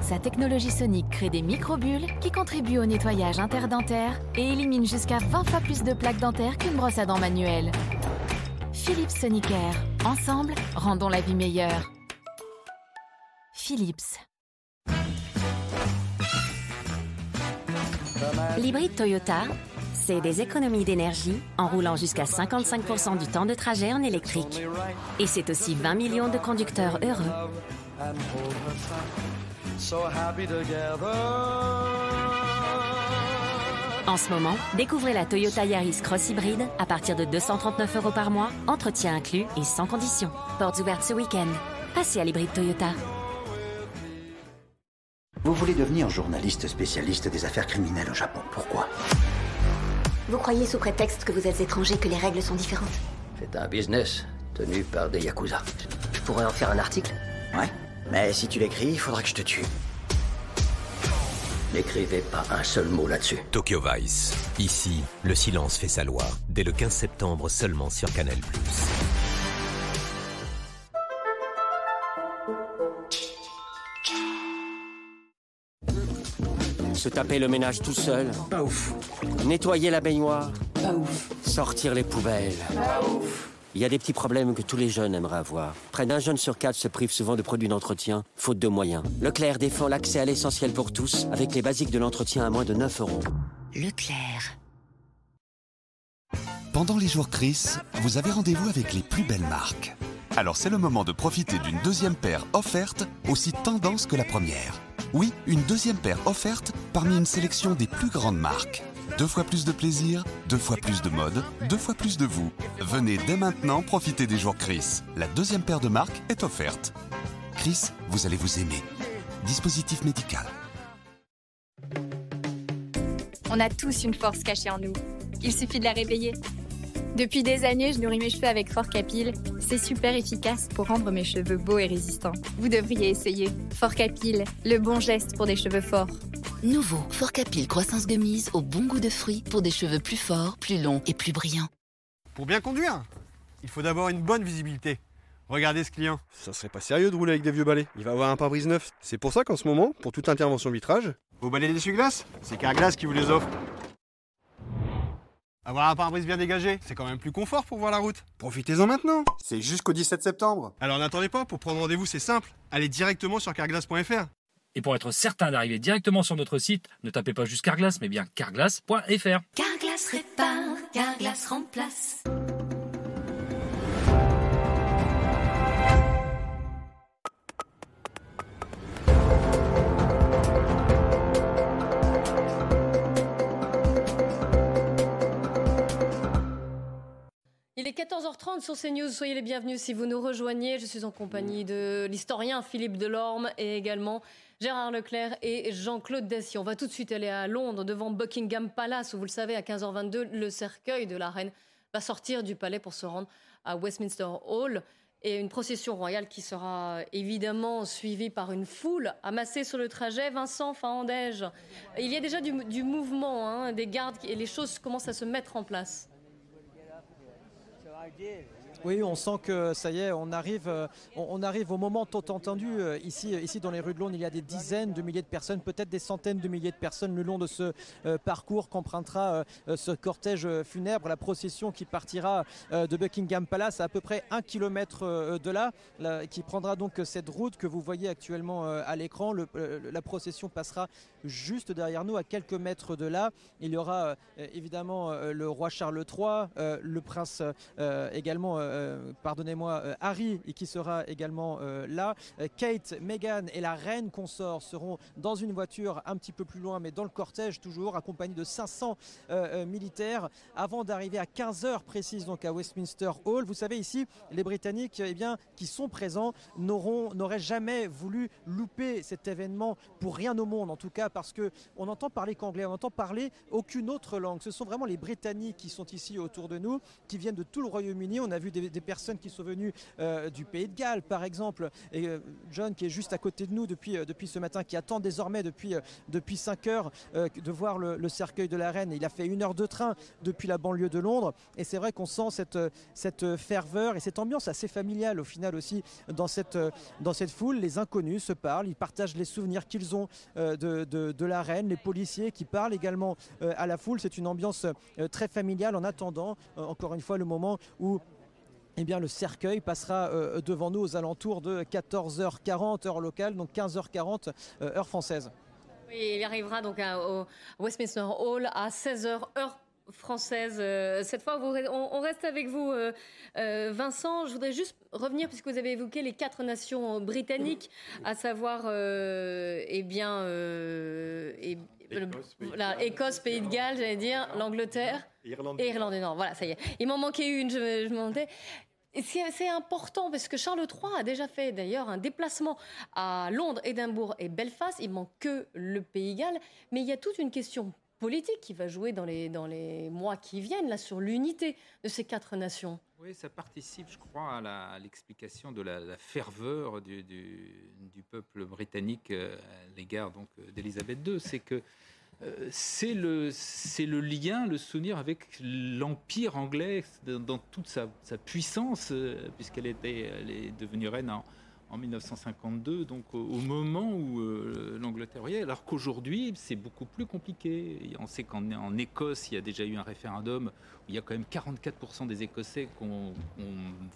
Sa technologie sonique crée des microbules qui contribuent au nettoyage interdentaire et éliminent jusqu'à 20 fois plus de plaques dentaires qu'une brosse à dents manuelle. Philips Sonicare. Ensemble, rendons la vie meilleure. Philips. L'hybride Toyota, c'est des économies d'énergie en roulant jusqu'à 55% du temps de trajet en électrique. Et c'est aussi 20 millions de conducteurs heureux. En ce moment, découvrez la Toyota Yaris Cross Hybride à partir de 239 euros par mois, entretien inclus et sans condition. Portes ouvertes ce week-end. Passez à l'hybride Toyota. Vous voulez devenir journaliste spécialiste des affaires criminelles au Japon. Pourquoi? Vous croyez sous prétexte que vous êtes étranger que les règles sont différentes? C'est un business tenu par des yakuza. Je pourrais en faire un article Ouais. Mais si tu l'écris, il faudra que je te tue. N'écrivez pas un seul mot là-dessus. Tokyo Vice. Ici, le silence fait sa loi. Dès le 15 septembre seulement sur Canal+. Se taper le ménage tout seul. Pas ouf. Nettoyer la baignoire. Pas ouf. Sortir les poubelles. Pas ouf. Il y a des petits problèmes que tous les jeunes aimeraient avoir. Près d'un jeune sur quatre se prive souvent de produits d'entretien, faute de moyens. Leclerc défend l'accès à l'essentiel pour tous, avec les basiques de l'entretien à moins de 9 euros. Leclerc. Pendant les jours Chris, vous avez rendez-vous avec les plus belles marques. Alors c'est le moment de profiter d'une deuxième paire offerte, aussi tendance que la première. Oui, une deuxième paire offerte parmi une sélection des plus grandes marques. Deux fois plus de plaisir, deux fois plus de mode, deux fois plus de vous. Venez dès maintenant profiter des jours Chris. La deuxième paire de marques est offerte. Chris, vous allez vous aimer. Dispositif médical. On a tous une force cachée en nous. Il suffit de la réveiller. Depuis des années, je nourris mes cheveux avec Fort Capil. C'est super efficace pour rendre mes cheveux beaux et résistants. Vous devriez essayer. Fort Capil, le bon geste pour des cheveux forts. Nouveau Fort Capil Croissance Gummies au bon goût de fruits pour des cheveux plus forts, plus longs et plus brillants. Pour bien conduire, il faut d'abord une bonne visibilité. Regardez ce client. Ça serait pas sérieux de rouler avec des vieux balais. Il va avoir un pare-brise neuf. C'est pour ça qu'en ce moment, pour toute intervention vitrage, vos balais d'essuie-glace, c'est Carglass qui vous les offre. Avoir un pare-brise bien dégagé, c'est quand même plus confort pour voir la route. Profitez-en maintenant. C'est jusqu'au 17 septembre. Alors n'attendez pas, pour prendre rendez-vous, c'est simple. Allez directement sur carglass.fr. Et pour être certain d'arriver directement sur notre site, ne tapez pas juste Carglass, mais bien carglass.fr. Carglass répare, Carglass remplace. Il est 14h30 sur CNews. Soyez les bienvenus si vous nous rejoignez. Je suis en compagnie de l'historien Philippe Delorme et également Gérard Leclerc et Jean-Claude Dessy. On va tout de suite aller à Londres devant Buckingham Palace où vous le savez à 15h22 le cercueil de la reine va sortir du palais pour se rendre à Westminster Hall et une procession royale qui sera évidemment suivie par une foule amassée sur le trajet. Vincent Fahandège, il y a déjà du, mouvement, hein, des gardes et les choses commencent à se mettre en place. I did. Oui, on sent que ça y est, on arrive, euh, on, arrive au moment tant entendu. Euh, ici, ici, dans les rues de Londres, il y a des dizaines de milliers de personnes, peut-être des centaines de milliers de personnes le long de ce euh, parcours qu'empruntera ce cortège funèbre, la procession qui partira de Buckingham Palace à à peu près un kilomètre de là, qui prendra donc cette route que vous voyez actuellement à l'écran. la procession passera juste derrière nous, à quelques mètres de là. Il y aura évidemment le roi Charles III, le prince également euh, pardonnez-moi, euh, Harry, qui sera également euh, là. Kate, Meghan et la reine consort seront dans une voiture un petit peu plus loin, mais dans le cortège toujours, accompagnés de 500 militaires, avant d'arriver à 15h précises donc à Westminster Hall. Vous savez ici, les Britanniques eh bien, qui sont présents n'auraient jamais voulu louper cet événement pour rien au monde, en tout cas parce que on entend parler qu'anglais, on entend parler aucune autre langue. Ce sont vraiment les Britanniques qui sont ici autour de nous, qui viennent de tout le Royaume-Uni. On a vu des des, personnes qui sont venues euh, du Pays de Galles, par exemple. Et euh, John, qui est juste à côté de nous depuis, euh, depuis ce matin, qui attend désormais depuis, depuis 5 heures de voir le, cercueil de la reine. Il a fait une heure de train depuis la banlieue de Londres. Et c'est vrai qu'on sent cette, cette ferveur et cette ambiance assez familiale au final aussi dans cette, dans cette foule. Les inconnus se parlent, ils partagent les souvenirs qu'ils ont de, de, de, la reine, les policiers qui parlent également à la foule. C'est une ambiance très familiale en attendant, encore une fois, le moment où eh bien, le cercueil passera euh, devant nous aux alentours de 14h40 heure locale, donc 15h40 euh, heure française. Oui, il arrivera donc au Westminster Hall à 16h heure française. Euh, cette fois, on, reste avec vous, Vincent. Je voudrais juste revenir, puisque vous avez évoqué les quatre nations britanniques, à savoir, eh bien, Écosse, Pays de Galles, j'allais dire, l'Angleterre. Irlande. Et Irlande du Nord. Voilà, ça y est. Il m'en manquait une, je, je me demandais. C'est important parce que Charles III a déjà fait d'ailleurs un déplacement à Londres, Édimbourg et Belfast. Il manque que le Pays Galles, mais il y a toute une question politique qui va jouer dans les, mois qui viennent là sur l'unité de ces quatre nations. Oui, ça participe, je crois, à l'explication de la, ferveur du, du, peuple britannique euh, à l'égard donc d'Élisabeth II. C'est que euh, c'est le, le lien, le souvenir avec l'empire anglais dans, toute sa, puissance, euh, puisqu'elle était, elle est devenue reine en, en 1952, donc au, moment où euh, l'Angleterre y est, alors qu'aujourd'hui c'est beaucoup plus compliqué. On sait qu'en Écosse, il y a déjà eu un référendum il y a quand même 44% des Écossais qui ont,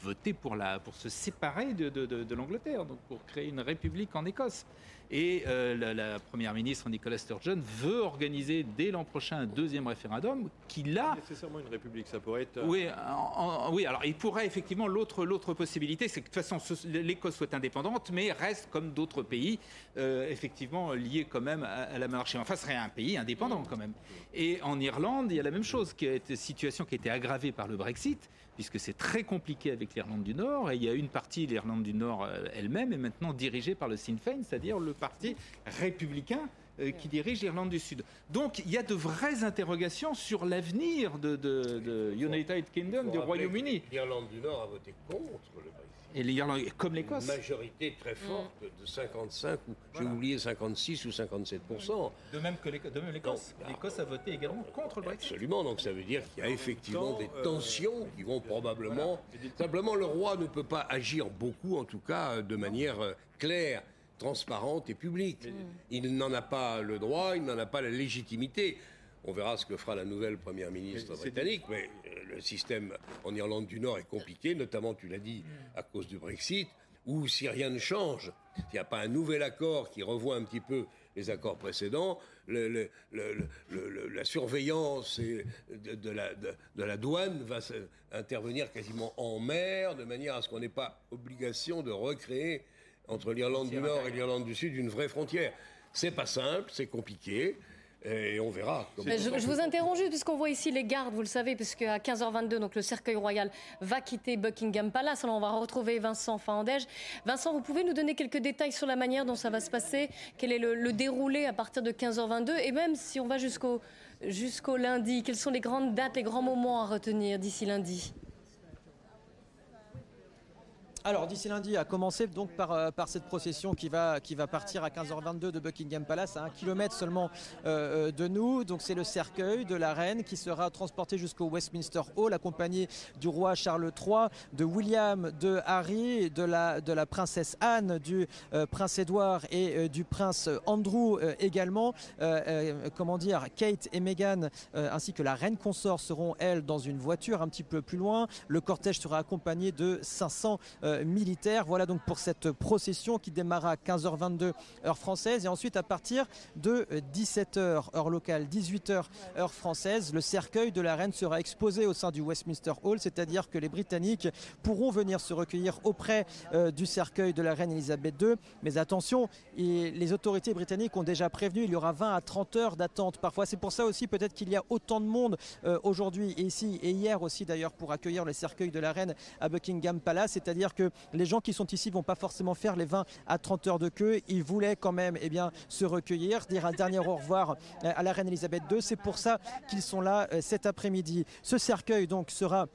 voté pour, la, pour se séparer de, de l'Angleterre, donc pour créer une république en Écosse. Et euh, la, première ministre Nicola Sturgeon veut organiser dès l'an prochain un deuxième référendum qui là. Nécessairement une république, ça pourrait être. Oui, oui. Alors il pourrait effectivement l'autre l'autre possibilité, c'est que de toute façon l'Écosse soit indépendante, mais reste comme d'autres pays, euh, effectivement lié quand même à, la monarchie. Enfin, ce serait un pays indépendant quand même. Et en Irlande, il y a la même chose, qui est une situation qui a été aggravée par le Brexit puisque c'est très compliqué avec l'Irlande du Nord. Et il y a une partie, l'Irlande du Nord euh, elle-même, est maintenant dirigée par le Sinn Féin, c'est-à-dire le parti républicain euh, qui dirige l'Irlande du Sud. Donc il y a de vraies interrogations sur l'avenir de, de, de United Kingdom, du Royaume-Uni. L'Irlande du Nord a voté contre le Brexit. Et l'Irlande, comme l'Écosse. Une majorité très forte de 55 ou j'ai oublié 56 ou 57% De même que l'Écosse. L'Écosse a voté également contre le Brexit. Absolument. Donc ça veut dire qu'il y a effectivement des tensions qui vont probablement. Simplement, le roi ne peut pas agir beaucoup, en tout cas, de manière euh, claire transparente et publique. Il n'en a pas le droit, il n'en a pas la légitimité. On verra ce que fera la nouvelle première ministre britannique, mais euh, le système en Irlande du Nord est compliqué, notamment, tu l'as dit, à cause du Brexit, ou si rien ne change, s'il n'y a pas un nouvel accord qui revoit un petit peu les accords précédents, le, la surveillance de, la, de, la, douane va intervenir quasiment en mer, de manière à ce qu'on n'ait pas obligation de recréer entre l'Irlande du Nord et l'Irlande du Sud une vraie frontière. C'est pas simple, c'est compliqué. Et on verra. Je, vous interromps juste puisqu'on voit ici les gardes, vous le savez, puisque à 15h22, donc le cercueil royal va quitter Buckingham Palace. Alors on va retrouver Vincent Fandège. Vincent, vous pouvez nous donner quelques détails sur la manière dont ça va se passer? Quel est le, déroulé à partir de 15h22 Et même si on va jusqu'au jusqu'au lundi, quelles sont les grandes dates, les grands moments à retenir d'ici lundi? Alors d'ici lundi a commencé donc par, euh, par cette procession qui va, qui va partir à 15h22 de Buckingham Palace, à un kilomètre seulement euh, euh, de nous. Donc c'est le cercueil de la reine qui sera transporté jusqu'au Westminster Hall, accompagné du roi Charles III, de William, de Harry, de la, de la princesse Anne, du prince Édouard et du prince Andrew également. comment dire, Kate et Meghan ainsi que la reine consort seront elles dans une voiture un petit peu plus loin. Le cortège sera accompagné de 500 euh, militaire. Voilà donc pour cette procession qui démarra à 15h22 heure française et ensuite à partir de 17h heure locale, 18h heure française, le cercueil de la reine sera exposé au sein du Westminster Hall, c'est-à-dire que les Britanniques pourront venir se recueillir auprès euh, du cercueil de la reine Elisabeth II. Mais attention, les autorités britanniques ont déjà prévenu, il y aura 20 à 30 heures d'attente parfois. C'est pour ça aussi peut-être qu'il y a autant de monde euh, aujourd'hui et ici et hier aussi d'ailleurs pour accueillir le cercueil de la reine à Buckingham Palace, c'est-à-dire que les gens qui sont ici vont pas forcément faire les 20 à 30 heures de queue. Ils voulaient quand même eh bien, se recueillir, dire un dernier au revoir euh, à la reine Elisabeth II. C'est pour ça qu'ils sont là euh, cet après-midi. Ce cercueil donc sera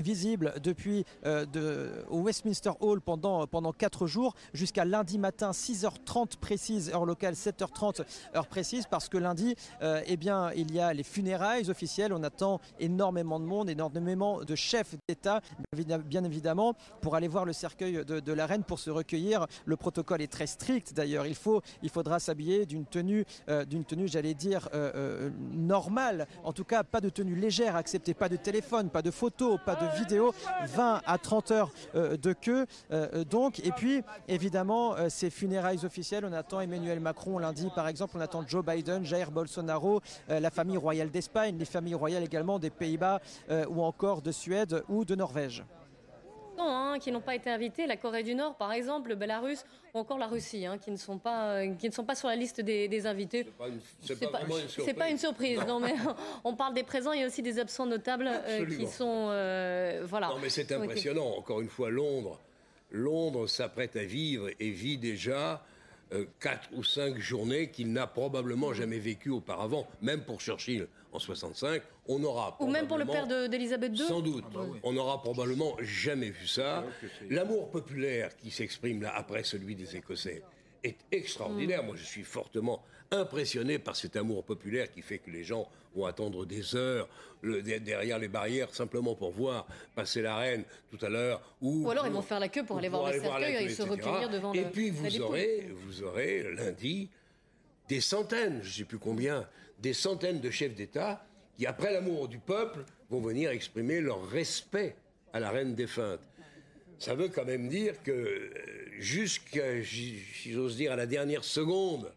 visible depuis euh, au Westminster Hall pendant, pendant 4 jours jusqu'à lundi matin 6h30 précise, heure locale 7h30 heure précise parce que lundi euh, eh bien, il y a les funérailles officielles, on attend énormément de monde, énormément de chefs d'État bien évidemment pour aller voir le cercueil de, la reine pour se recueillir. Le protocole est très strict d'ailleurs, il, faut, il faudra s'habiller d'une tenue, euh, d'une tenue j'allais dire normale, en tout cas pas de tenue légère, acceptez pas de téléphone, pas de photos, pas de vidéo, 20 à 30 heures euh, de queue. Euh, euh, donc, et puis évidemment, ces funérailles officielles, on attend Emmanuel Macron lundi, par exemple, on attend Joe Biden, Jair Bolsonaro, la famille royale d'Espagne, les familles royales également des Pays-Bas ou encore de Suède ou de Norvège. Hein, qui n'ont pas été invités, la Corée du Nord par exemple, le Belarus ou encore la Russie, hein, qui, ne sont pas, qui ne sont pas sur la liste des, invités. C'est pas, pas, pas, une surprise. non, mais on parle des présents, il y a aussi des absents notables euh, qui sont. Euh, voilà. Non, mais c'est impressionnant. Encore une fois, Londres. Londres s'apprête à vivre et vit déjà euh, quatre ou cinq journées qu'il n'a probablement jamais vécues auparavant, même pour Churchill en 65. On aura ou même pour le père d'Elisabeth II. Sans doute. Ah bah on n'aura probablement jamais vu ça. L'amour populaire qui s'exprime là après celui des Écossais est extraordinaire. Mm. Moi, je suis fortement impressionné par cet amour populaire qui fait que les gens vont attendre des heures derrière les barrières simplement pour voir passer la reine tout à l'heure. Ou, alors ils vont faire la queue pour aller voir le cercueil et se recueillir devant et puis vous aurez, vous aurez lundi des centaines, je ne sais plus combien, des centaines de chefs d'État qui, après l'amour du peuple, vont venir exprimer leur respect à la reine défunte. Ça veut quand même dire que euh, jusqu'à, si j'ose dire, à la dernière seconde,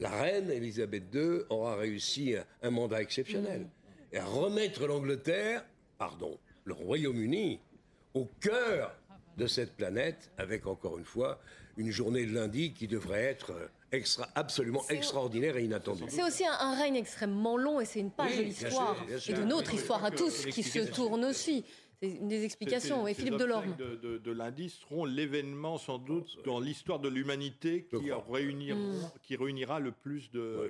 la reine Elisabeth II aura réussi un, mandat exceptionnel. Et à remettre l'Angleterre, pardon, le Royaume-Uni, au cœur de cette planète, avec encore une fois une journée de lundi qui devrait être extra, absolument extraordinaire et inattendue. C'est aussi un, règne extrêmement long et c'est une page de l'histoire et de notre histoire à tous qui se tourne aussi. C'est une des explications. Ces- Et Philippe Delorme. de, de, de lundi seront l'événement sans doute dans l'histoire de l'humanité qui, réunira, Mm. qui réunira le plus de,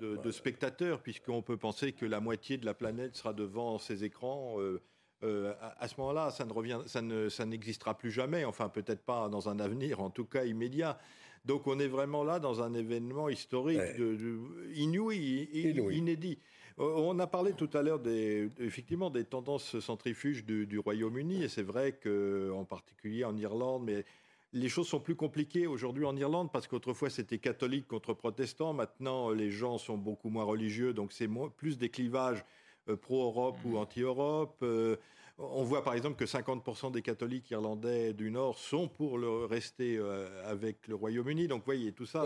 de, de spectateurs, puisqu'on peut penser que la moitié de la planète sera devant ces écrans. euh, euh, à, à ce moment-là, ça ne revient, ça ne, ça n'existera plus jamais. Enfin, peut-être pas dans un avenir, en tout cas immédiat. Donc, on est vraiment là dans un événement historique de- de- inouï, inédit. Euh, On a parlé tout à l'heure des, effectivement des tendances centrifuges du, du Royaume-Uni, et c'est vrai que, en particulier en Irlande, mais les choses sont plus compliquées aujourd'hui en Irlande parce qu'autrefois c'était catholique contre protestant. Maintenant, les gens sont beaucoup moins religieux, donc c'est plus des clivages euh, pro-Europe ou anti-Europe. Euh, on voit par exemple que 50% des catholiques irlandais du Nord sont pour le rester euh, avec le Royaume-Uni. Donc, vous voyez, tout ça,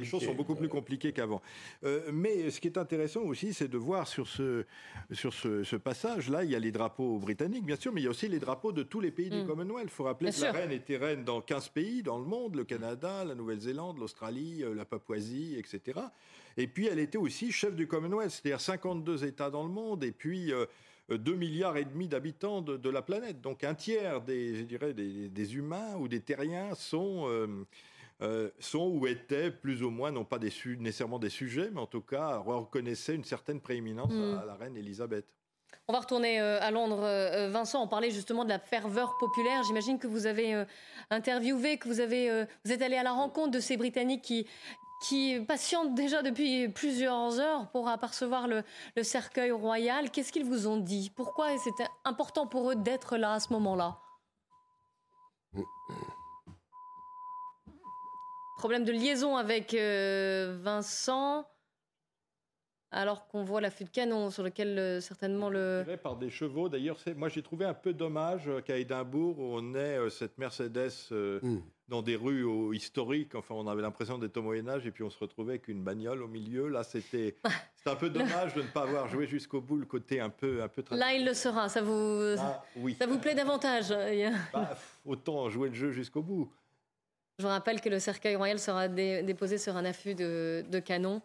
les choses sont beaucoup plus compliquées qu'avant. Euh, mais ce qui est intéressant aussi, c'est de voir sur ce, sur ce, ce passage-là, il y a les drapeaux britanniques, bien sûr, mais il y a aussi les drapeaux de tous les pays du Mm. Commonwealth. Il faut rappeler Bien que la reine était reine dans 15 pays dans le monde, le Canada, la Nouvelle-Zélande, l'Australie, euh, la Papouasie, etc. Et puis, elle était aussi chef du Commonwealth, c'est-à-dire 52 États dans le monde, et puis... euh, 2 milliards et demi d'habitants de, de la planète. Donc un tiers des, je dirais, des, des humains ou des terriens sont, euh, euh, sont ou étaient plus ou moins, non pas des nécessairement des sujets, mais en tout cas reconnaissaient une certaine prééminence Mm. à, la reine Elisabeth. On va retourner euh, à Londres. Euh, Vincent, on parlait justement de la ferveur populaire. J'imagine que vous avez euh, interviewé, que vous, avez, euh, vous êtes allé à la rencontre de ces Britanniques qui, qui patientent déjà depuis plusieurs heures pour apercevoir le, le cercueil royal. Qu'est-ce qu'ils vous ont dit? Pourquoi c'était important pour eux d'être là à ce moment-là? Problème de liaison avec euh, Vincent, alors qu'on voit l'affût de canon sur lequel euh, certainement le... Par des chevaux. D'ailleurs, moi j'ai trouvé un peu dommage euh, qu'à Édimbourg, on ait euh, cette Mercedes euh, dans des rues au- historiques. Enfin, on avait l'impression d'être au Moyen-Âge et puis on se retrouvait avec une bagnole au milieu. Là, c'était un peu dommage de ne pas avoir joué jusqu'au bout le côté un peu, un peu Là, il le sera. Ça vous, Ah, oui. ça vous plaît davantage Bah, autant jouer le jeu jusqu'au bout. Je vous rappelle que le cercueil royal sera dé- déposé sur un affût de, de canon,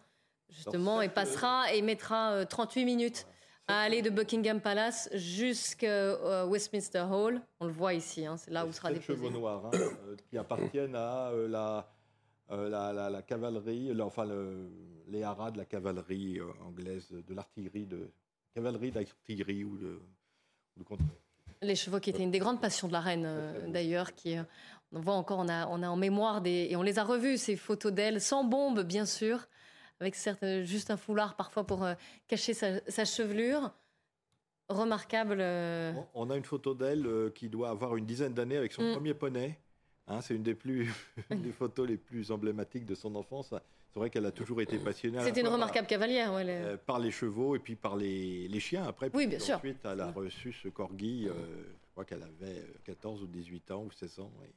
justement, et passera et mettra euh, 38 minutes à aller de Buckingham Palace jusqu'à Westminster Hall. On le voit ici, hein, c'est là où sera déposé. chevaux noirs hein, euh, qui appartiennent à euh, la, euh, la, la- la cavalerie, le- enfin le- les haras de la cavalerie euh, anglaise, de l'artillerie, de cavalerie d'artillerie ou de, ou de contre- Les chevaux qui étaient une des grandes passions de la reine, euh, d'ailleurs, qui, euh, on voit encore, on a, on a en mémoire des, et on les a revus ces photos d'elle, sans bombe, bien sûr, avec certes euh, juste un foulard parfois pour euh, cacher sa, sa chevelure. Remarquable. euh, On a une photo d'elle euh, qui doit avoir une dizaine d'années avec son Mm. premier poney. Hein, c'est une des plus une des photos les plus emblématiques de son enfance. C'est vrai qu'elle a toujours été passionnée. C'était une par- remarquable cavalière. ouais, par les chevaux et puis par les, les chiens après. Oui, bien sûr. Ensuite, elle a reçu ce corgi, je crois qu'elle avait euh, 14 ou 18 ans ou 16 ans. oui.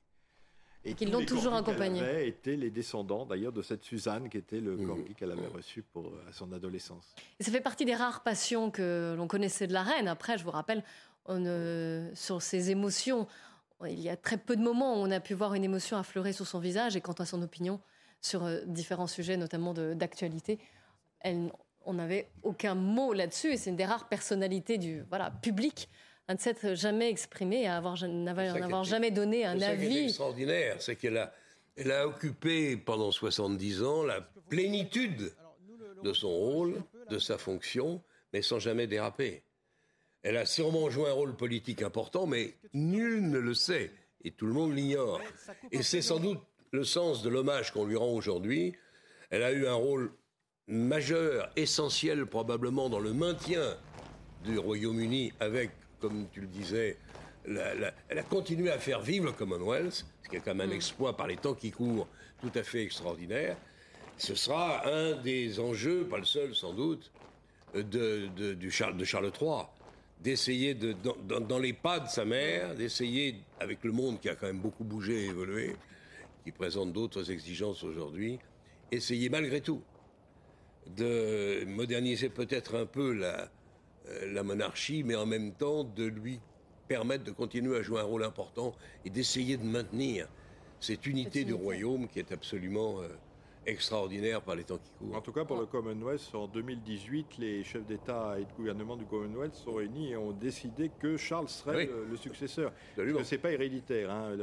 Et Qu'ils l'ont toujours accompagnée. avait étaient les descendants d'ailleurs de cette Suzanne qui était le Mmh. corgi qu'elle avait reçu pour, euh, à son adolescence. Et ça fait partie des rares passions que l'on connaissait de la reine. Après, je vous rappelle, on, euh, sur ses émotions, il y a très peu de moments où on a pu voir une émotion affleurer sur son visage. Et quant à son opinion sur euh, différents sujets, notamment d'actualité, elle- on n'avait aucun mot là-dessus. Et c'est une des rares personnalités du voilà, public à ne s'être jamais exprimée, à avoir, n'avoir C'est jamais donné un c'est avis. extraordinaire, c'est qu'elle a, elle a occupé pendant 70 ans la plénitude de son rôle, de sa fonction, mais sans jamais déraper. Elle a sûrement joué un rôle politique important, mais nul ne le sait, et tout le monde l'ignore. Et c'est sans doute le sens de l'hommage qu'on lui rend aujourd'hui. Elle a eu un rôle majeur, essentiel probablement dans le maintien du Royaume-Uni avec, comme tu le disais, la- la- elle a continué à faire vivre le Commonwealth, ce qui est quand même un exploit par les temps qui courent tout à fait extraordinaire. Ce sera un des enjeux, pas le seul sans doute, de, de- du Charles, de Charles III, d'essayer, de, dans, les pas de sa mère, d'essayer, avec le monde qui a quand même beaucoup bougé et évolué, qui présente d'autres exigences aujourd'hui, essayer malgré tout de moderniser peut-être un peu la, la monarchie, mais en même temps de lui permettre de continuer à jouer un rôle important et d'essayer de maintenir cette unité du royaume qui est absolument euh, extraordinaire par les temps qui courent. En tout cas, pour le Commonwealth, en 2018, les chefs d'État et de gouvernement du Commonwealth sont réunis et ont décidé que Charles serait le, le, successeur. Parce que c'est pas héréditaire. Hein,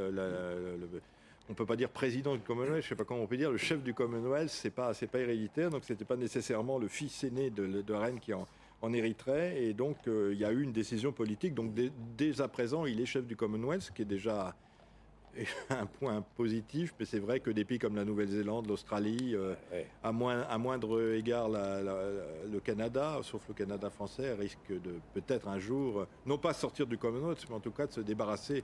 on peut pas dire président du Commonwealth, je sais pas comment on peut dire, le chef du Commonwealth, c'est pas, c'est pas héréditaire, donc c'était pas nécessairement le fils aîné de, de reine qui en, en hériterait, et donc euh, il y a eu une décision politique. Donc dès, dès, à présent, il est chef du Commonwealth, ce qui est déjà un point positif, mais c'est vrai que des pays comme la Nouvelle-Zélande, l'Australie, euh, ouais. à, moins, à, moindre égard la, la, le Canada, sauf le Canada français, risque de peut-être un jour, non pas sortir du Commonwealth, mais en tout cas de se débarrasser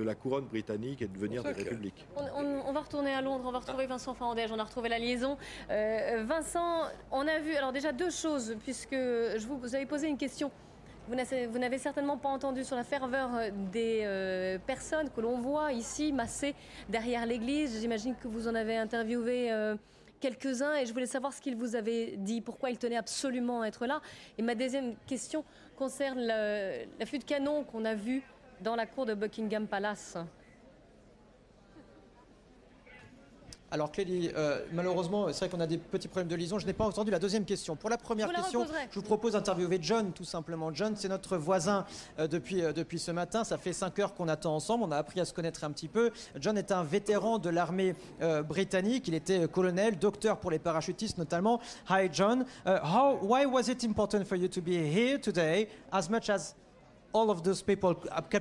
de la couronne britannique et de devenir des républiques. On, on, on, va retourner à Londres, on va retrouver Vincent Fandège, on a retrouvé la liaison. Euh, Vincent, on a vu alors déjà deux choses, puisque je vous, vous avais posé une question. Vous n'avez certainement pas entendu sur la ferveur des euh, personnes que l'on voit ici massées derrière l'église. J'imagine que vous en avez interviewé euh, quelques-uns et je voulais savoir ce qu'ils vous avaient dit, pourquoi ils tenaient absolument à être là. Et ma deuxième question concerne l'affût de canon qu'on a vu dans la cour de Buckingham Palace. Alors Kelly, euh, malheureusement, c'est vrai qu'on a des petits problèmes de liaison. Je n'ai pas entendu la deuxième question. Pour la première vous question, la je vous propose d'interviewer John, tout simplement. John, c'est notre voisin euh, depuis, euh, depuis ce matin. Ça fait cinq heures qu'on attend ensemble. On a appris à se connaître un petit peu. John est un vétéran de l'armée britannique. Il était colonel, docteur pour les parachutistes notamment. Hi John. Uh, how, why was it important for you to be here today? As much as all of those people.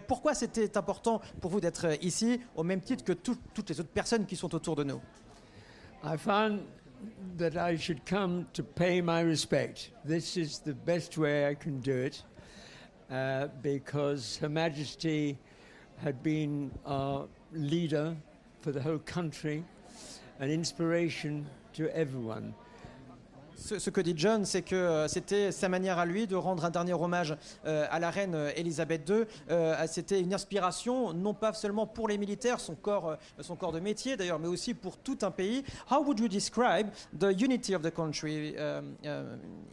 Pourquoi c'était important pour vous d'être ici, au même titre que tout, toutes les autres personnes qui sont autour de nous I found that I should come to pay my respect. This is the best way I can do it, uh, because Her Majesty had been our leader for the whole country, an inspiration to everyone. Ce, que dit John, c'est que euh, c'était sa manière à lui de rendre un dernier hommage euh, à la reine Elisabeth II. Euh, c'était une inspiration, non pas seulement pour les militaires, son corps, son corps de métier d'ailleurs, mais aussi pour tout un pays. How would you describe the unity of the country um,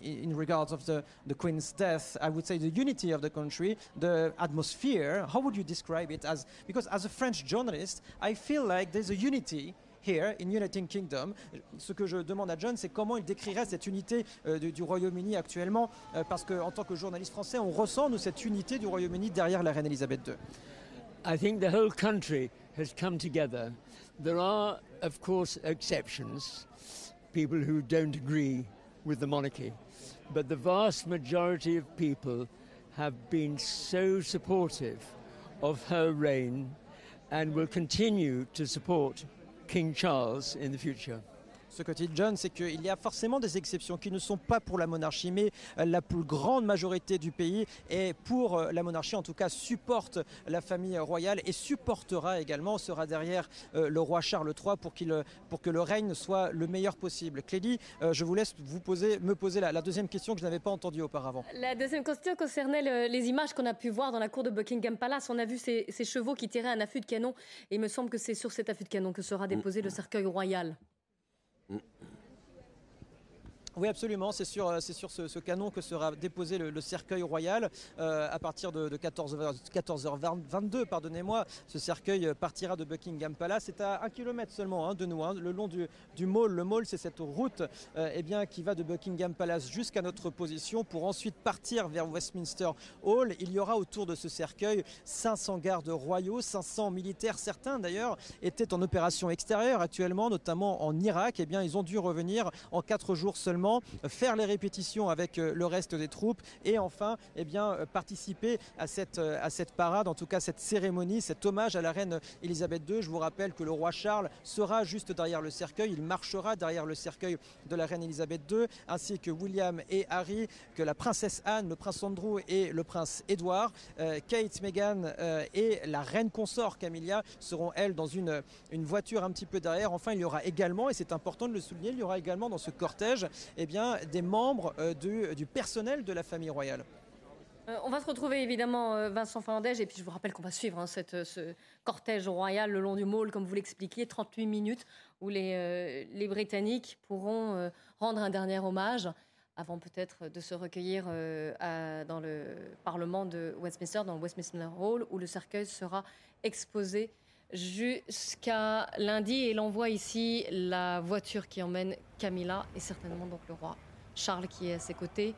in regards of the, the Queen's death? I would say the unity of the country, the atmosphere. How would you describe it as? Because as a French journalist, I feel like there's a unity here in United Kingdom. Ce que je demande à John, c'est comment il décrirait cette unité euh, du, du Royaume-Uni actuellement, euh, parce qu'en tant que journaliste français, on ressent nous cette unité du Royaume-Uni derrière la reine Elisabeth II. I think the whole country has come together. There are, of course, exceptions, people who don't agree with the monarchy, but the vast majority of people have been so supportive of her reign and will continue to support King Charles in the future. Ce que dit John, c'est qu'il y a forcément des exceptions qui ne sont pas pour la monarchie, mais la plus grande majorité du pays est pour la monarchie, en tout cas supporte la famille royale et supportera également, sera derrière euh, le roi Charles III pour, qu'il, pour que le règne soit le meilleur possible. Clélie, euh, je vous laisse vous poser, me poser la, la, deuxième question que je n'avais pas entendue auparavant. La deuxième question concernait le, les images qu'on a pu voir dans la cour de Buckingham Palace. On a vu ces, ces chevaux qui tiraient un affût de canon et il me semble que c'est sur cet affût de canon que sera déposé le cercueil royal. Mm-hmm. Oui, absolument. C'est sur, c'est sur ce, canon que sera déposé le, cercueil royal euh, à partir de, de 14h, 14h22. Pardonnez-moi. Ce cercueil partira de Buckingham Palace. C'est à un kilomètre seulement hein, de nous, hein, le long du, du Mall. Le Mall, c'est cette route euh, eh bien, qui va de Buckingham Palace jusqu'à notre position pour ensuite partir vers Westminster Hall. Il y aura autour de ce cercueil 500 gardes royaux, 500 militaires. Certains d'ailleurs étaient en opération extérieure actuellement, notamment en Irak. Eh bien, ils ont dû revenir en quatre jours seulement faire les répétitions avec euh, le reste des troupes et enfin eh bien, euh, participer à cette, euh, à cette parade, en tout cas cette cérémonie, cet hommage à la reine Elisabeth II. Je vous rappelle que le roi Charles sera juste derrière le cercueil, il marchera derrière le cercueil de la reine Elisabeth II, ainsi que William et Harry, que la princesse Anne, le prince Andrew et le prince. Euh, Kate, Meghan et la reine consort Camilla seront elles dans une, une voiture un petit peu derrière. Enfin, il y aura également, et c'est important de le souligner, il y aura également dans ce cortège eh bien, des membres euh, du, personnel de la famille royale. Euh, on va se retrouver évidemment euh, Vincent Fernandez et puis je vous rappelle qu'on va suivre hein, ce cortège royal le long du Mall comme vous l'expliquiez, 38 minutes où les, Britanniques pourront rendre un dernier hommage avant peut-être de se recueillir dans le Parlement de Westminster, dans le Westminster Hall où le cercueil sera exposé jusqu'à lundi. Et il envoie ici la voiture qui emmène Camilla et certainement donc le roi Charles qui est à ses côtés.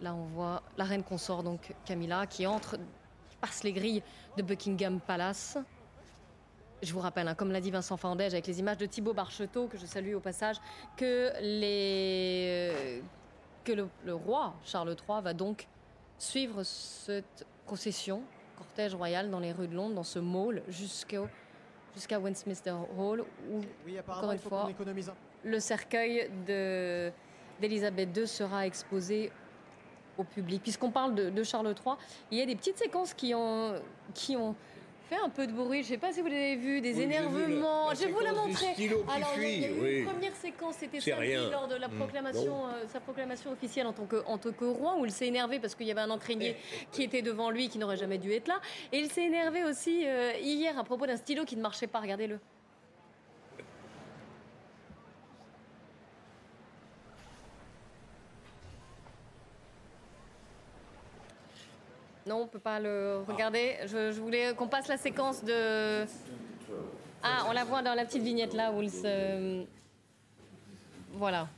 Là, on voit la reine consort, donc Camilla, qui entre, qui passe les grilles de Buckingham Palace. Je vous rappelle, hein, comme l'a dit Vincent Fandège avec les images de Thibaut Barcheteau, que je salue au passage, que, euh, le roi Charles III va donc suivre cette procession, cortège royal dans les rues de Londres, dans ce mall, jusqu'au jusqu'à Westminster Hall, où, Oui, encore une fois, le cercueil de- d'Elisabeth II sera exposé au public. Puisqu'on parle de, de Charles III, il y a des petites séquences qui ont, qui ont fait un peu de bruit. Je ne sais pas si vous l'avez vu, des Oui, la- énervements. la Je vais vous la montrer. Alors, il y a- eu une première séquence, c'était samedi lors de la Mm, proclamation, euh, sa proclamation officielle en tant que, en tant que roi, où il s'est énervé parce qu'il y avait un entraînier qui était devant lui qui n'aurait jamais dû être là. Et il s'est énervé aussi euh, hier à propos d'un stylo qui ne marchait pas. Regardez-le. Non, on peut pas le regarder. Je, je voulais qu'on passe la séquence de. Ah, on la voit dans la petite vignette là où il se. Voilà.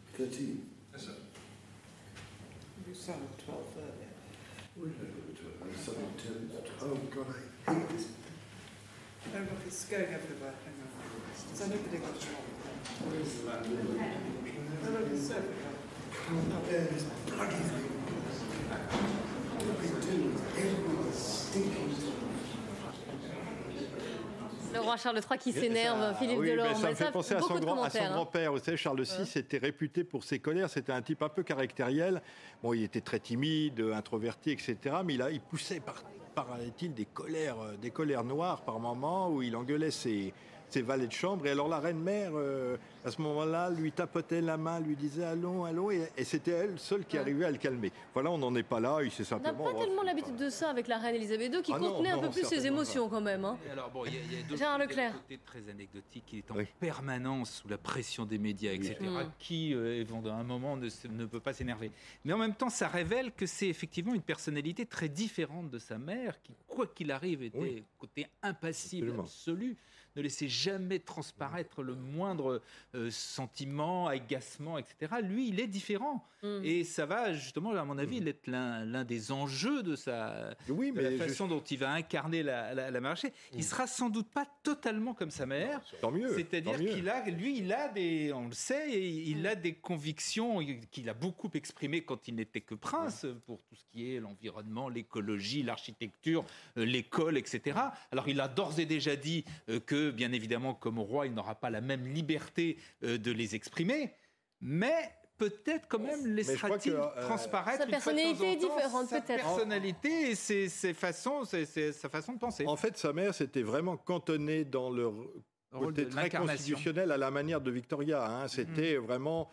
Le roi Charles III qui s'énerve, Philippe Ah oui, Delorme. ça me fait penser à son, grand- à son commentaires, grand-père. Vous savez, Charles VI était réputé pour ses colères. C'était un type un peu caractériel. Bon, il était très timide, introverti, etc. Mais il, a, il poussait, par, paraît-il, des colères, euh, des colères noires par moments où il engueulait ses, ses valets de chambre. Et alors la reine-mère, euh, à ce moment-là, lui tapotait la main, lui disait allons, allons. Et, et c'était elle seule qui arrivait à le calmer. Voilà, on n'en est pas là. Il s'est On n'a simplement. pas tellement l'habitude de ça avec la reine Elisabeth II qui Ah non, contenait un non, peu plus ses émotions quand même. hein. Et Alors bon, il y a, il y a d'autres Gérard Leclerc. côté très anecdotique. Il est en permanence sous la pression des médias, etc. Mm. Qui, euh, à un moment, ne, ne peut pas s'énerver. Mais en même temps, ça révèle que c'est effectivement une personnalité très différente de sa mère, qui, quoi qu'il arrive, était côté impassible absolu, ne laissait jamais transparaître le moindre euh, sentiment, agacement, etc. Lui, il est différent. Mm. Et ça va, justement, à mon avis, être l'un l'un des enjeux de, sa, Oui, de mais la je- façon dont il va incarner la, la, la monarchie. Il sera sans doute pas totalement comme sa mère. Tant mieux. C'est-à-dire qu'il a, lui, il a des, on le sait, et il a des convictions qu'il a beaucoup exprimées quand il n'était que prince pour tout ce qui est l'environnement, l'écologie, l'architecture, euh, l'école, etc. Alors il a d'ores et déjà dit euh, que, bien évidemment, comme roi, il n'aura pas la même liberté euh, de les exprimer, mais peut-être quand même laissera-t-il euh, transparaître Sa une fois de temps en personnalité est temps différente, sa peut-être. personnalité et ses, ses façons, ses- ses- sa façon de penser. En fait, sa mère s'était vraiment cantonnée dans le rôle côté très constitutionnel à la manière de Victoria. hein. C'était vraiment,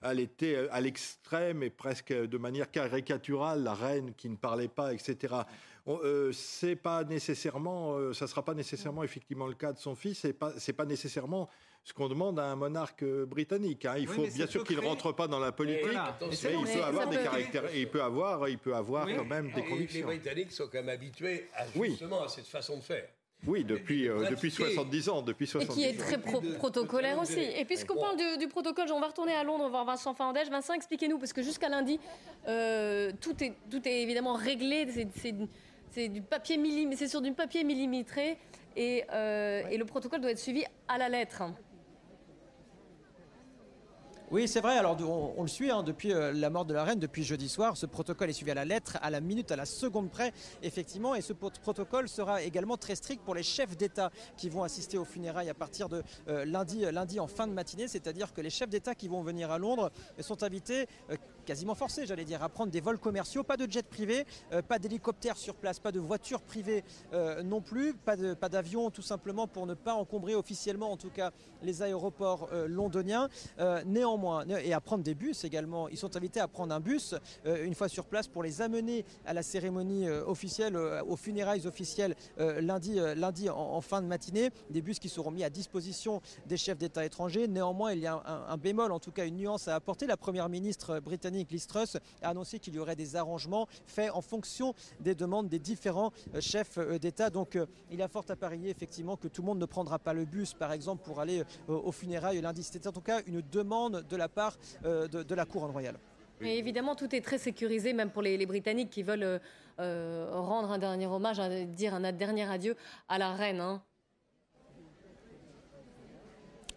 elle était à l'extrême et presque de manière caricaturale, la reine qui ne parlait pas, etc. On- euh, c'est pas nécessairement, euh, ça sera pas nécessairement effectivement le cas de son fils. C'est pas, c'est pas nécessairement ce qu'on demande à un monarque euh, britannique. hein. Il Oui, faut bien sûr qu'il créer- rentre pas dans la politique, voilà. mais Mais il peut avoir des caractères, il peut avoir, il peut avoir Oui. quand même des Et convictions. Les Britanniques sont quand même habitués à, Oui. justement à cette façon de faire. Oui, depuis, euh, depuis pratiquer. 70 ans. Depuis Et 70 qui est très pro- protocolaire aussi. Et puisqu'on parle du, du protocole, on va retourner à Londres voir Vincent Fandège. Vincent, expliquez-nous, parce que jusqu'à lundi, euh, tout, est, tout est évidemment réglé. C'est- C'est c'est du papier millim- c'est sur du papier millimétré. Et, euh, et le protocole doit être suivi à la lettre. Oui, c'est vrai. Alors, on, le suit hein, depuis euh, la mort de la reine, depuis jeudi soir. Ce protocole est suivi à la lettre, à la minute, à la seconde près, effectivement. Et ce protocole sera également très strict pour les chefs d'État qui vont assister aux funérailles à partir de euh, lundi, lundi en fin de matinée. C'est-à-dire que les chefs d'État qui vont venir à Londres sont invités, euh, quasiment forcés, j'allais dire, à prendre des vols commerciaux, pas de jet privé, euh, pas d'hélicoptère sur place, pas de voiture privée euh, non plus, pas d'avion, tout simplement pour ne pas encombrer officiellement, en tout cas, les aéroports euh, londoniens. Euh, et à prendre des bus également. Ils sont invités à prendre un bus une fois sur place pour les amener à la cérémonie officielle, aux funérailles officielles lundi, lundi en, fin de matinée. Des bus qui seront mis à disposition des chefs d'État étrangers. Néanmoins, il y a un, bémol, en tout cas une nuance à apporter. La première ministre britannique Liz Truss a annoncé qu'il y aurait des arrangements faits en fonction des demandes des différents chefs d'État. Donc il a fort à parier effectivement que tout le monde ne prendra pas le bus, par exemple, pour aller aux funérailles lundi. C'était en tout cas une demande de la part de, la Couronne royale. Évidemment, tout est très sécurisé, même pour les, Britanniques qui veulent rendre un dernier hommage, dire un dernier adieu à la reine. Hein.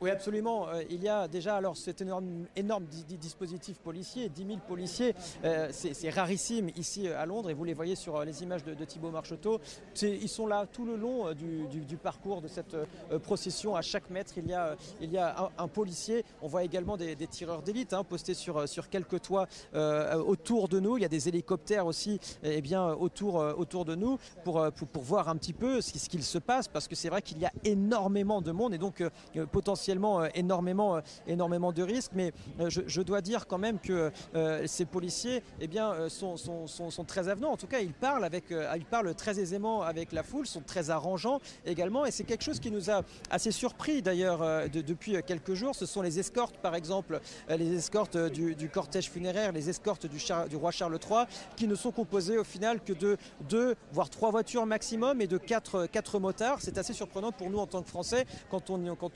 Oui, absolument. Euh, il y a déjà alors cet énorme, dispositif policier, 10 000 policiers. Euh, c'est rarissime ici euh, à Londres et vous les voyez sur les images de, Thibault Marcheteau. Ils sont là tout le long du, parcours de cette procession. À chaque mètre, il y a, un, policier. On voit également des, tireurs d'élite hein, postés sur, quelques toits autour de nous. Il y a des hélicoptères aussi eh bien, autour, de nous pour, pour, voir un petit peu ce, ce qu'il se passe parce que c'est vrai qu'il y a énormément de monde et donc potentiellement euh, énormément, euh, énormément de risques, mais euh, je, dois dire quand même que ces policiers eh bien, sont, très avenants. En tout cas, ils parlent, avec, ils parlent très aisément avec la foule, sont très arrangeants également, et c'est quelque chose qui nous a assez surpris d'ailleurs depuis quelques jours. Ce sont les escortes, par exemple, les escortes du, cortège funéraire, les escortes du, roi Charles III, qui ne sont composées au final que de deux, voire trois voitures maximum et de quatre, motards. C'est assez surprenant pour nous en tant que Français quand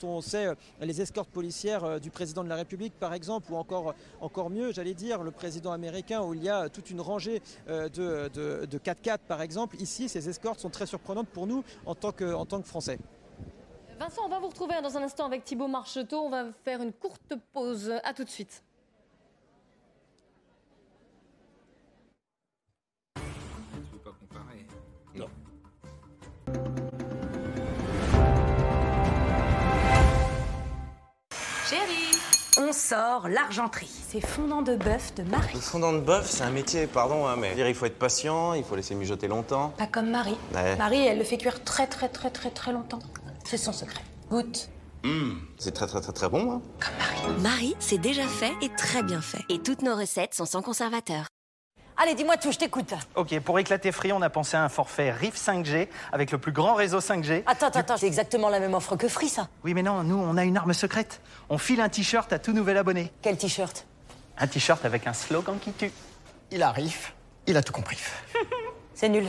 on sait les escortes policières euh, du président de la République, par exemple, ou encore, encore mieux, j'allais dire, le président américain, où il y a toute une rangée euh, de, de, 4x4, par exemple. Ici, ces escortes sont très surprenantes pour nous en tant que, en tant que Français. Vincent, on va vous retrouver dans un instant avec Thibault Marcheteau. On va faire une courte pause. À tout de suite. On sort l'argenterie. C'est fondant de bœuf de Marie. Le fondant de bœuf, c'est un métier, pardon, hein, mais il faut être patient, il faut laisser mijoter longtemps. Pas comme Marie. Marie, elle le fait cuire très très très très très longtemps. C'est son secret. Goûte. Mmh, c'est très très très très bon. Hein. Comme Marie. Marie, c'est déjà fait et très bien fait. Et toutes nos recettes sont sans conservateur. Allez, dis-moi tout, je t'écoute. Ok, pour éclater Free, on a pensé à un forfait RIF 5G avec le plus grand réseau 5G. Attends, attends, attends, c'est exactement la même offre que Free, ça. Oui, mais non, nous, on a une arme secrète. On file un t-shirt à tout nouvel abonné. Quel t-shirt? Un t-shirt avec un slogan qui tue. Il arrive, il a tout compris. c'est nul.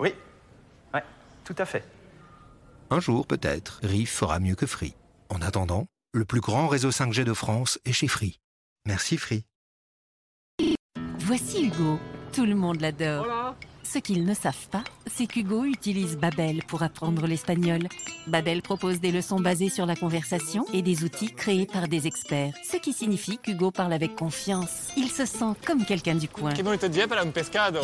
Oui, ouais, tout à fait. Un jour, peut-être, RIF fera mieux que Free. En attendant, le plus grand réseau 5G de France est chez Free. Merci Free. Voici Hugo. Tout le monde l'adore. Ce qu'ils ne savent pas, c'est qu'Hugo utilise Babel pour apprendre l'espagnol. Babel propose des leçons basées sur la conversation et des outils créés par des experts. Ce qui signifie qu'Hugo parle avec confiance. Il se sent comme quelqu'un du coin. Que bonito dia para un pescado?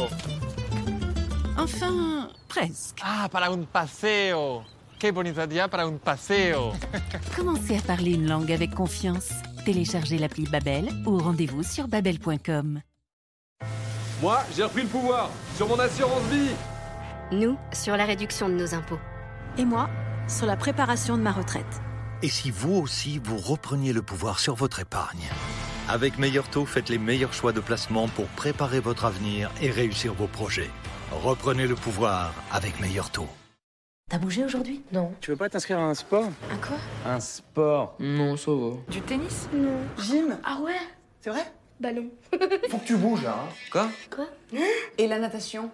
Enfin, presque. Ah, para un paseo. Que bonito dia para un paseo? Commencez à parler une langue avec confiance. Téléchargez l'appli Babel ou rendez-vous sur babel.com. Moi, j'ai repris le pouvoir sur mon assurance vie. Nous, sur la réduction de nos impôts. Et moi, sur la préparation de ma retraite. Et si vous aussi, vous repreniez le pouvoir sur votre épargne? Avec Meilleur Taux, faites les meilleurs choix de placement pour préparer votre avenir et réussir vos projets. Reprenez le pouvoir avec Meilleur Taux. T'as bougé aujourd'hui? Non. Tu veux pas t'inscrire à un sport? Un quoi? Un sport Non, ça va. Du tennis? Non. Gym? Ah ouais? C'est vrai? Ballon. Faut que tu bouges là. Hein. Quoi? Quoi? Et la natation?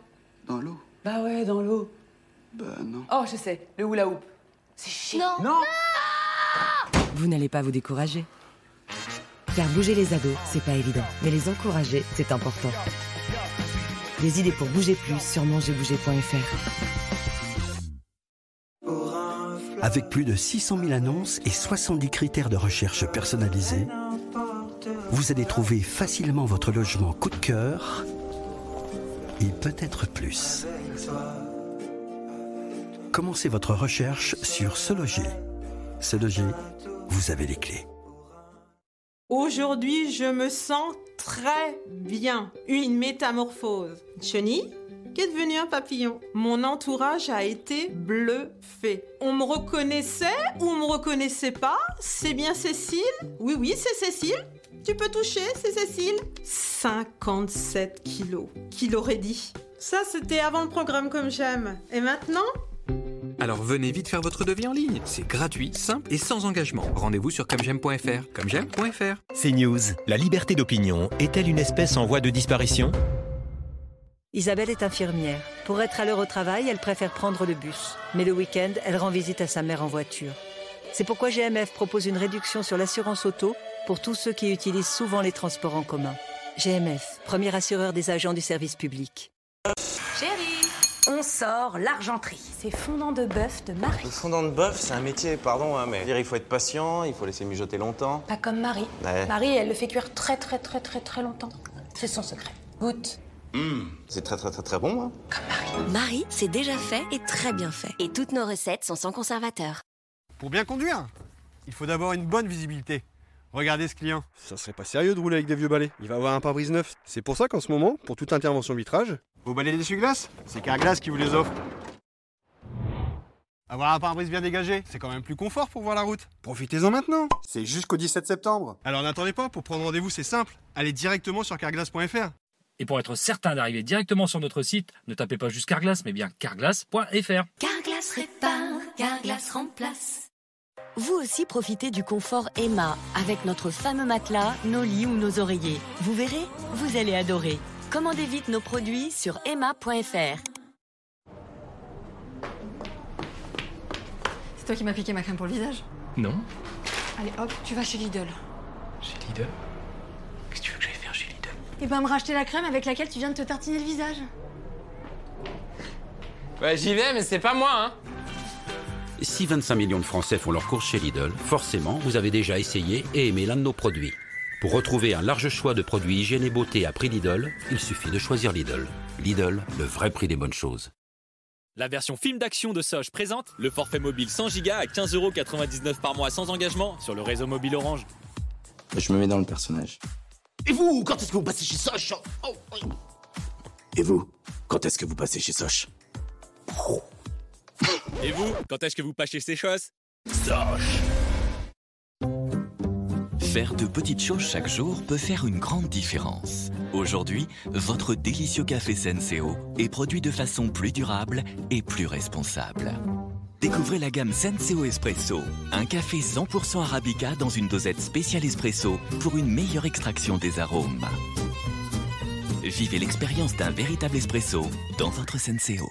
Dans l'eau. Bah ouais, dans l'eau. Bah non. Oh, je sais, le hula hoop. C'est chiant. Non. non Vous n'allez pas vous décourager. Car bouger les ados, c'est pas évident. Mais les encourager, c'est important. Des idées pour bouger plus sur mangerbouger.fr. Avec plus de 600 000 annonces et 70 critères de recherche personnalisés, vous allez trouver facilement votre logement coup de cœur et peut-être plus. Commencez votre recherche sur Se Loger. Se Loger, vous avez les clés. Aujourd'hui, je me sens très bien. Une métamorphose. Chenille qu'est devenu un papillon? Mon entourage a été bluffé. On me reconnaissait ou on me reconnaissait pas? C'est bien Cécile? Oui, oui, c'est Cécile. Tu peux toucher, c'est Cécile 57 kilos. Qui l'aurait dit Ça, c'était avant le programme comme j'aime. Et maintenant? Alors venez vite faire votre devis en ligne. C'est gratuit, simple et sans engagement. Rendez-vous sur commejeaime.fr. Commejeaime.fr. C'est News. La liberté d'opinion est-elle une espèce en voie de disparition? Isabelle est infirmière. Pour être à l'heure au travail, elle préfère prendre le bus. Mais le week-end, elle rend visite à sa mère en voiture. C'est pourquoi GMF propose une réduction sur l'assurance auto pour tous ceux qui utilisent souvent les transports en commun. GMF, premier assureur des agents du service public. Chérie, on sort l'argenterie. C'est fondant de bœuf de Marie. Le fondant de bœuf, c'est un métier, pardon, hein, mais il faut être patient, il faut laisser mijoter longtemps. Pas comme Marie. Ouais. Marie, elle le fait cuire très très très très très longtemps. C'est son secret. Goûte. Mmh, c'est très très très très bon. Hein. Marie, c'est déjà fait et très bien fait. Et toutes nos recettes sont sans conservateur. Pour bien conduire, il faut d'abord une bonne visibilité. Regardez ce client. Ça serait pas sérieux de rouler avec des vieux balais. Il va avoir un pare-brise neuf. C'est pour ça qu'en ce moment, pour toute intervention vitrage, vos balais d'essuie-glace, c'est Carglass qui vous les offre. Avoir un pare-brise bien dégagé, c'est quand même plus confort pour voir la route. Profitez-en maintenant. C'est jusqu'au 17 septembre. Alors n'attendez pas, pour prendre rendez-vous, c'est simple. Allez directement sur carglass.fr. Et pour être certain d'arriver directement sur notre site, ne tapez pas juste Carglass, mais bien carglass.fr. Carglass répare, Carglass remplace. Vous aussi profitez du confort Emma avec notre fameux matelas, nos lits ou nos oreillers. Vous verrez, vous allez adorer. Commandez vite nos produits sur emma.fr. C'est toi qui m'as piqué ma crème pour le visage Non. Allez hop, tu vas chez Lidl. Chez Lidl Qu'est-ce que tu veux que j'aille faire chez Lidl? Et ben me racheter la crème avec laquelle tu viens de te tartiner le visage. Ouais, j'y vais, mais c'est pas moi, hein. Si 25 millions de Français font leur course chez Lidl, forcément, vous avez déjà essayé et aimé l'un de nos produits. Pour retrouver un large choix de produits hygiène et beauté à prix Lidl, il suffit de choisir Lidl. Lidl, le vrai prix des bonnes choses. La version film d'action de Soch présente le forfait mobile 100 Go à 15,99€ par mois sans engagement sur le réseau mobile Orange. Je me mets dans le personnage. Et vous, quand est-ce que vous passez chez Soch? Oh, oh. Et vous, quand est-ce que vous passez chez Soch? Et vous, quand est-ce que vous pâchez ces choses? Faire de petites choses chaque jour peut faire une grande différence. Aujourd'hui, votre délicieux café Senseo est produit de façon plus durable et plus responsable. Découvrez la gamme Senseo Espresso, un café 100% arabica dans une dosette spéciale espresso pour une meilleure extraction des arômes. Vivez l'expérience d'un véritable espresso dans votre Senseo.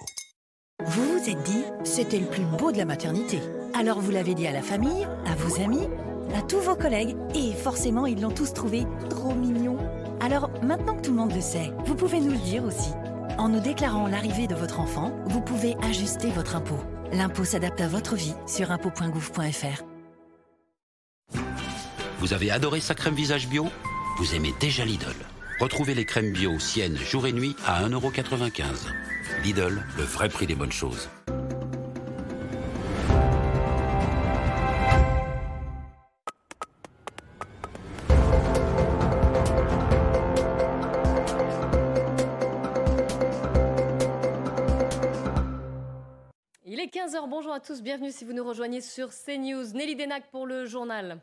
Vous vous êtes dit, c'était le plus beau de la maternité. Alors vous l'avez dit à la famille, à vos amis, à tous vos collègues, et forcément ils l'ont tous trouvé trop mignon. Alors maintenant que tout le monde le sait, vous pouvez nous le dire aussi. En nous déclarant l'arrivée de votre enfant, vous pouvez ajuster votre impôt. L'impôt s'adapte à votre vie sur impôt.gouv.fr. Vous avez adoré sa crème visage bio? Vous aimez déjà Lidl. Retrouvez les crèmes bio Sienne jour et nuit à 1,95€. Lidl, le vrai prix des bonnes choses. Il est 15h, bonjour à tous, bienvenue si vous nous rejoignez sur CNews. Nelly Denac pour le journal.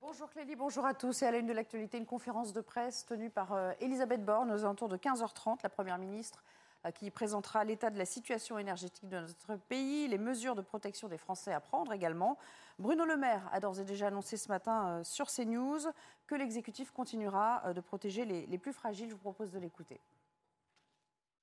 Bonjour Clélie, bonjour à tous. Et à la une de l'actualité, une conférence de presse tenue par euh, Elisabeth Borne aux alentours de 15h30, la Première ministre qui présentera l'état de la situation énergétique de notre pays, les mesures de protection des Français à prendre également. Bruno Le Maire a d'ores et déjà annoncé ce matin euh, sur CNews que l'exécutif continuera euh, de protéger les plus fragiles. Je vous propose de l'écouter.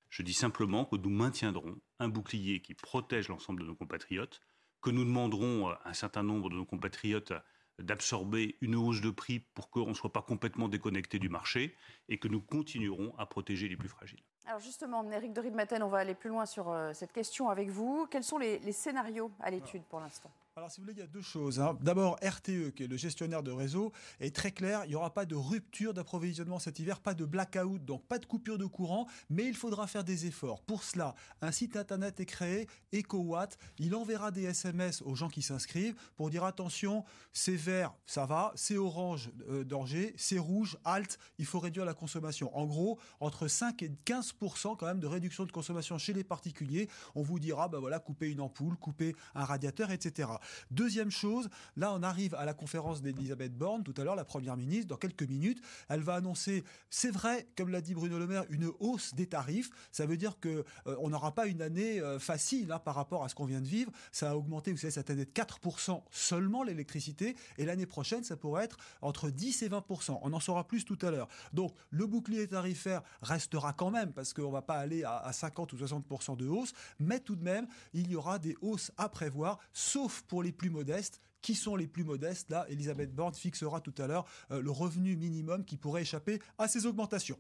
Je dis simplement que nous maintiendrons un bouclier qui protège l'ensemble de nos compatriotes, que nous demanderons à un certain nombre de nos compatriotes d'absorber une hausse de prix pour qu'on ne soit pas complètement déconnecté du marché et que nous continuerons à protéger les plus fragiles. Alors justement, Eric de on va aller plus loin sur euh, cette question avec vous. Quels sont les scénarios à l'étude pour l'instant? Alors, si vous voulez, il y a deux choses. hein. D'abord, RTE, qui est le gestionnaire de réseau, est très clair. Il n'y aura pas de rupture d'approvisionnement cet hiver, pas de blackout, donc pas de coupure de courant, mais il faudra faire des efforts. Pour cela, un site internet est créé, EcoWatt. Il enverra des SMS aux gens qui s'inscrivent pour dire attention, c'est vert, ça va, c'est orange, euh, danger, c'est rouge, halt, il faut réduire la consommation. En gros, entre 5 et 15% quand même de réduction de consommation chez les particuliers. On vous dira, bah voilà, couper une ampoule, couper un radiateur, etc. Deuxième chose, là on arrive à la conférence d'Elisabeth Borne tout à l'heure, la première ministre, dans quelques minutes, elle va annoncer, c'est vrai, comme l'a dit Bruno Le Maire, une hausse des tarifs. Ça veut dire que euh, on n'aura pas une année euh, facile hein, par rapport à ce qu'on vient de vivre. Ça a augmenté, vous savez, cette année de 4% seulement l'électricité, et l'année prochaine, ça pourrait être entre 10 et 20%. On en saura plus tout à l'heure. Donc le bouclier tarifaire restera quand même, parce qu'on ne va pas aller à, à 50 ou 60% de hausse, mais tout de même, il y aura des hausses à prévoir, sauf pour les plus modestes. Qui sont les plus modestes Là, Elisabeth Borne fixera tout à l'heure euh, le revenu minimum qui pourrait échapper à ces augmentations.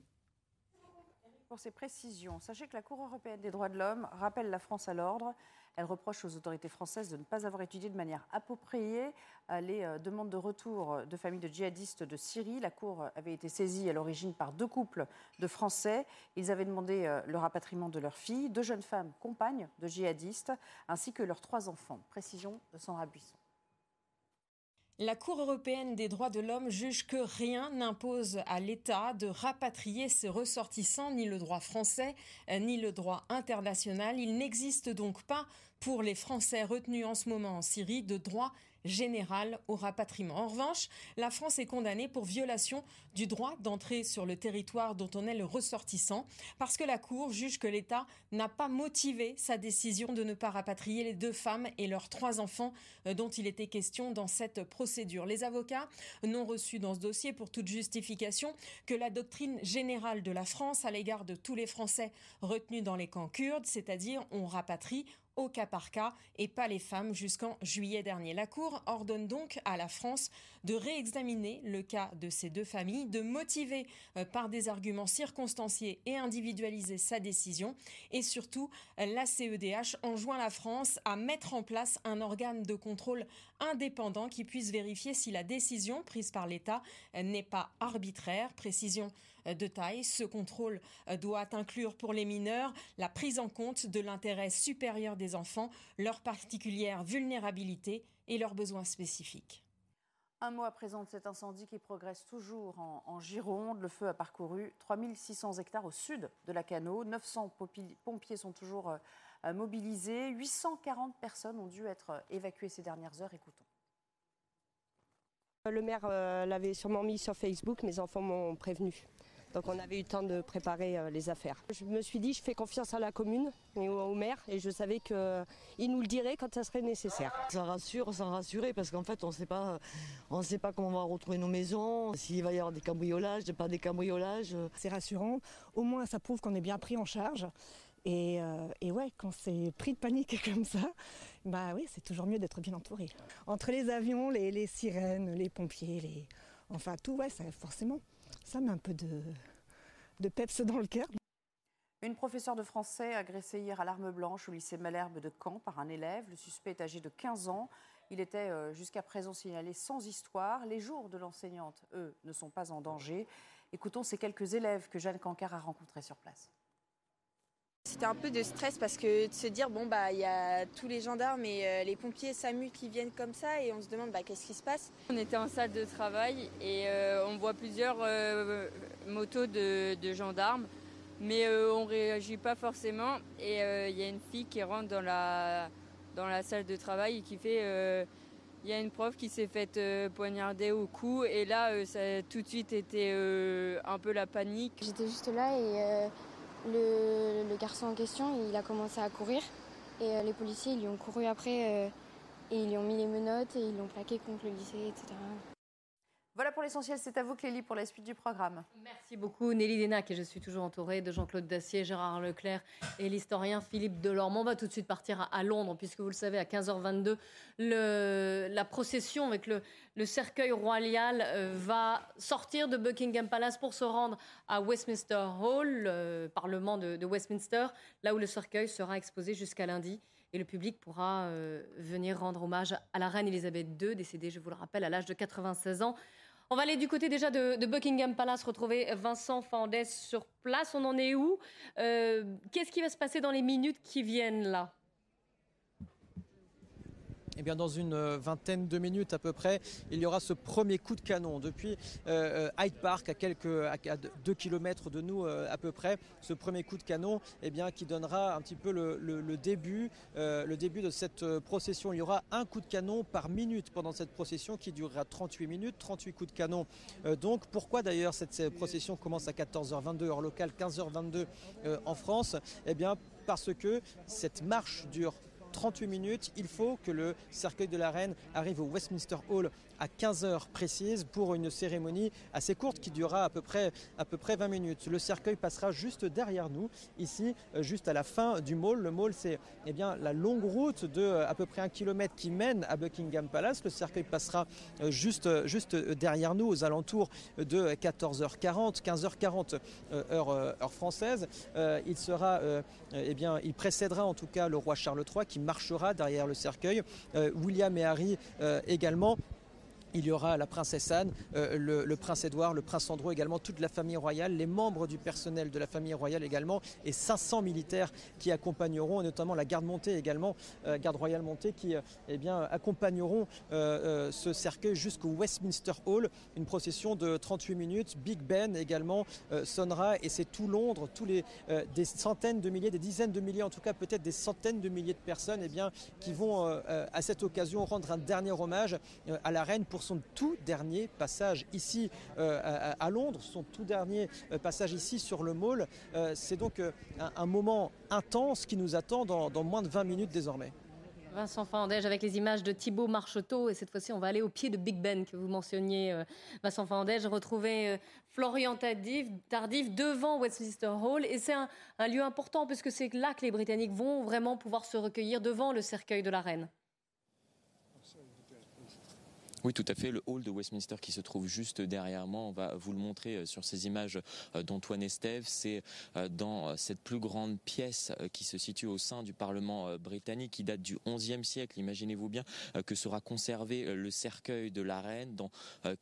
Pour ces précisions, sachez que la Cour européenne des droits de l'homme rappelle la France à l'ordre. Elle reproche aux autorités françaises de ne pas avoir étudié de manière appropriée euh, les euh, demandes de retour de familles de djihadistes de Syrie. La Cour avait été saisie à l'origine par deux couples de Français. Ils avaient demandé euh, le rapatriement de leurs filles, deux jeunes femmes compagnes de djihadistes, ainsi que leurs trois enfants. Précision de Sandra Buisson. La Cour européenne des droits de l'homme juge que rien n'impose à l'État de rapatrier ses ressortissants, ni le droit français, euh, ni le droit international. Il n'existe donc pas pour les Français retenus en ce moment en Syrie de droit général au rapatriement. En revanche, la France est condamnée pour violation du droit d'entrer sur le territoire dont on est le ressortissant, parce que la Cour juge que l'État n'a pas motivé sa décision de ne pas rapatrier les deux femmes et leurs trois enfants euh, dont il était question dans cette procédure. Les avocats n'ont reçu dans ce dossier pour toute justification que la doctrine générale de la France à l'égard de tous les Français retenus dans les camps kurdes, c'est-à-dire on rapatrie au cas par cas et pas les femmes jusqu'en juillet dernier. La Cour ordonne donc à la France de réexaminer le cas de ces deux familles, de motiver euh, par des arguments circonstanciés et individualiser sa décision et surtout la CEDH enjoint la France à mettre en place un organe de contrôle indépendant qui puisse vérifier si la décision prise par l'État n'est pas arbitraire. Précision de taille. Ce contrôle doit inclure pour les mineurs la prise en compte de l'intérêt supérieur des enfants, leur particulière vulnérabilité et leurs besoins spécifiques. Un mot à présent de cet incendie qui progresse toujours en, en Gironde. Le feu a parcouru 3600 hectares au sud de la Cano. 900 pompiers sont toujours euh, mobilisés. 840 personnes ont dû être euh, évacuées ces dernières heures. Écoutons. Le maire euh, l'avait sûrement mis sur Facebook, mes enfants m'ont prévenu. Donc on avait eu le temps de préparer euh, les affaires. Je me suis dit, je fais confiance à la commune et au, maire et je savais qu'il nous le dirait quand ça serait nécessaire. Ça rassure sans rassurer parce qu'en fait on sait pas, on ne sait pas comment on va retrouver nos maisons, s'il va y avoir des cambriolages, pas des cambriolages. C'est rassurant, au moins ça prouve qu'on est bien pris en charge. Et, euh, et, ouais, quand c'est pris de panique comme ça, bah oui, c'est toujours mieux d'être bien entouré. Entre les avions, les, les, sirènes, les pompiers, les... enfin tout, ouais, ça, forcément, ça met un peu de, peps dans le cœur. Une professeure de français agressée hier à l'arme blanche au lycée Malherbe de Caen par un élève. Le suspect est âgé de 15 ans. Il était euh, jusqu'à présent signalé sans histoire. Les jours de l'enseignante, eux, ne sont pas en danger. Écoutons ces quelques élèves que Jeanne Cancard a rencontrés sur place. C'était un peu de stress parce que de se dire bon bah il y a tous les gendarmes et euh, les pompiers SAMU qui viennent comme ça et on se demande bah, qu'est-ce qui se passe? On était en salle de travail et euh, on voit plusieurs euh, motos de, de, gendarmes mais euh, on réagit pas forcément et il y a une fille qui rentre dans la dans la salle de travail et qui fait il y a une prof qui s'est faite poignarder au cou et là ça a tout de suite été un peu la panique. J'étais juste là et le, garçon en question, il a commencé à courir et euh, les policiers lui ont couru après euh, et ils lui ont mis les menottes et ils l'ont plaqué contre le lycée, etc. Voilà pour l'essentiel, c'est à vous Clélie pour la suite du programme. Merci beaucoup Nelly Denac je suis toujours entourée de Jean-Claude Dacier, Gérard Leclerc et l'historien Philippe Delorme. On va tout de suite partir à, Londres puisque vous le savez à 15h22, le, la procession avec le, cercueil royal euh, va sortir de Buckingham Palace pour se rendre à Westminster Hall, le Parlement de, Westminster, là où le cercueil sera exposé jusqu'à lundi. et le public pourra venir rendre hommage à la reine Elisabeth II, décédée, je vous le rappelle, à l'âge de 96 ans. On va aller du côté déjà de, Buckingham Palace, retrouver Vincent Fandès sur place. On en est où? Qu'est-ce qui va se passer dans les minutes qui viennent là? Eh bien, dans une euh, vingtaine de minutes à peu près, il y aura ce premier coup de canon depuis euh, euh, Hyde Park à quelques à 2 km de nous à peu près. Ce premier coup de canon eh bien, qui donnera un petit peu le, début, le début de cette procession. Il y aura un coup de canon par minute pendant cette procession qui durera 38 minutes, 38 coups de canon. donc pourquoi d'ailleurs cette, procession commence à 14h22 heure locale, 15h22 en France? Eh bien parce que cette marche dure 38 minutes. Il faut que le cercueil de la reine arrive au Westminster Hall à 15h précises pour une cérémonie assez courte qui durera à peu près, à peu près 20 minutes. Le cercueil passera juste derrière nous, ici, euh, juste à la fin du mall. Le mall, c'est eh bien, la longue route de euh, à peu près un kilomètre qui mène à Buckingham Palace. Le cercueil passera euh, juste, juste derrière nous, aux alentours de 14h40, 15h40 heure, heure française. il sera, eh bien, il précédera en tout cas le roi Charles III qui marchera derrière le cercueil. William et Harry également il y aura la princesse Anne, euh, le, prince Édouard, le prince Andrew également, toute la famille royale, les membres du personnel de la famille royale également, et 500 militaires qui accompagneront, notamment la garde montée également, euh, garde royale montée, qui euh, eh bien, accompagneront ce cercueil jusqu'au Westminster Hall. Une procession de 38 minutes. Big Ben également sonnera, et c'est tout Londres, tous les des centaines de milliers, des dizaines de milliers, en tout cas peut-être des centaines de milliers de personnes, eh bien, qui vont à cette occasion rendre un dernier hommage à la reine pour son tout dernier passage ici euh, à, Londres, son tout dernier euh, passage ici sur le Mall. Euh, c'est donc un, moment intense qui nous attend dans, moins de 20 minutes désormais. Vincent Fandège avec les images de Thibaut Marcheteau. Et cette fois-ci, on va aller au pied de Big Ben que vous mentionniez, Vincent Fandège. Retrouver Florian Tardif, devant Westminster Hall. Et c'est un, un lieu important parce que c'est là que les Britanniques vont vraiment pouvoir se recueillir devant le cercueil de la reine. Oui, tout à fait. Le hall de Westminster qui se trouve juste derrière moi, on va vous le montrer euh, sur ces images euh, d'Antoine Estève. C'est euh, dans cette plus grande pièce qui se situe au sein du Parlement britannique, qui date du XIe siècle. Imaginez-vous bien que sera conservé le cercueil de la reine dans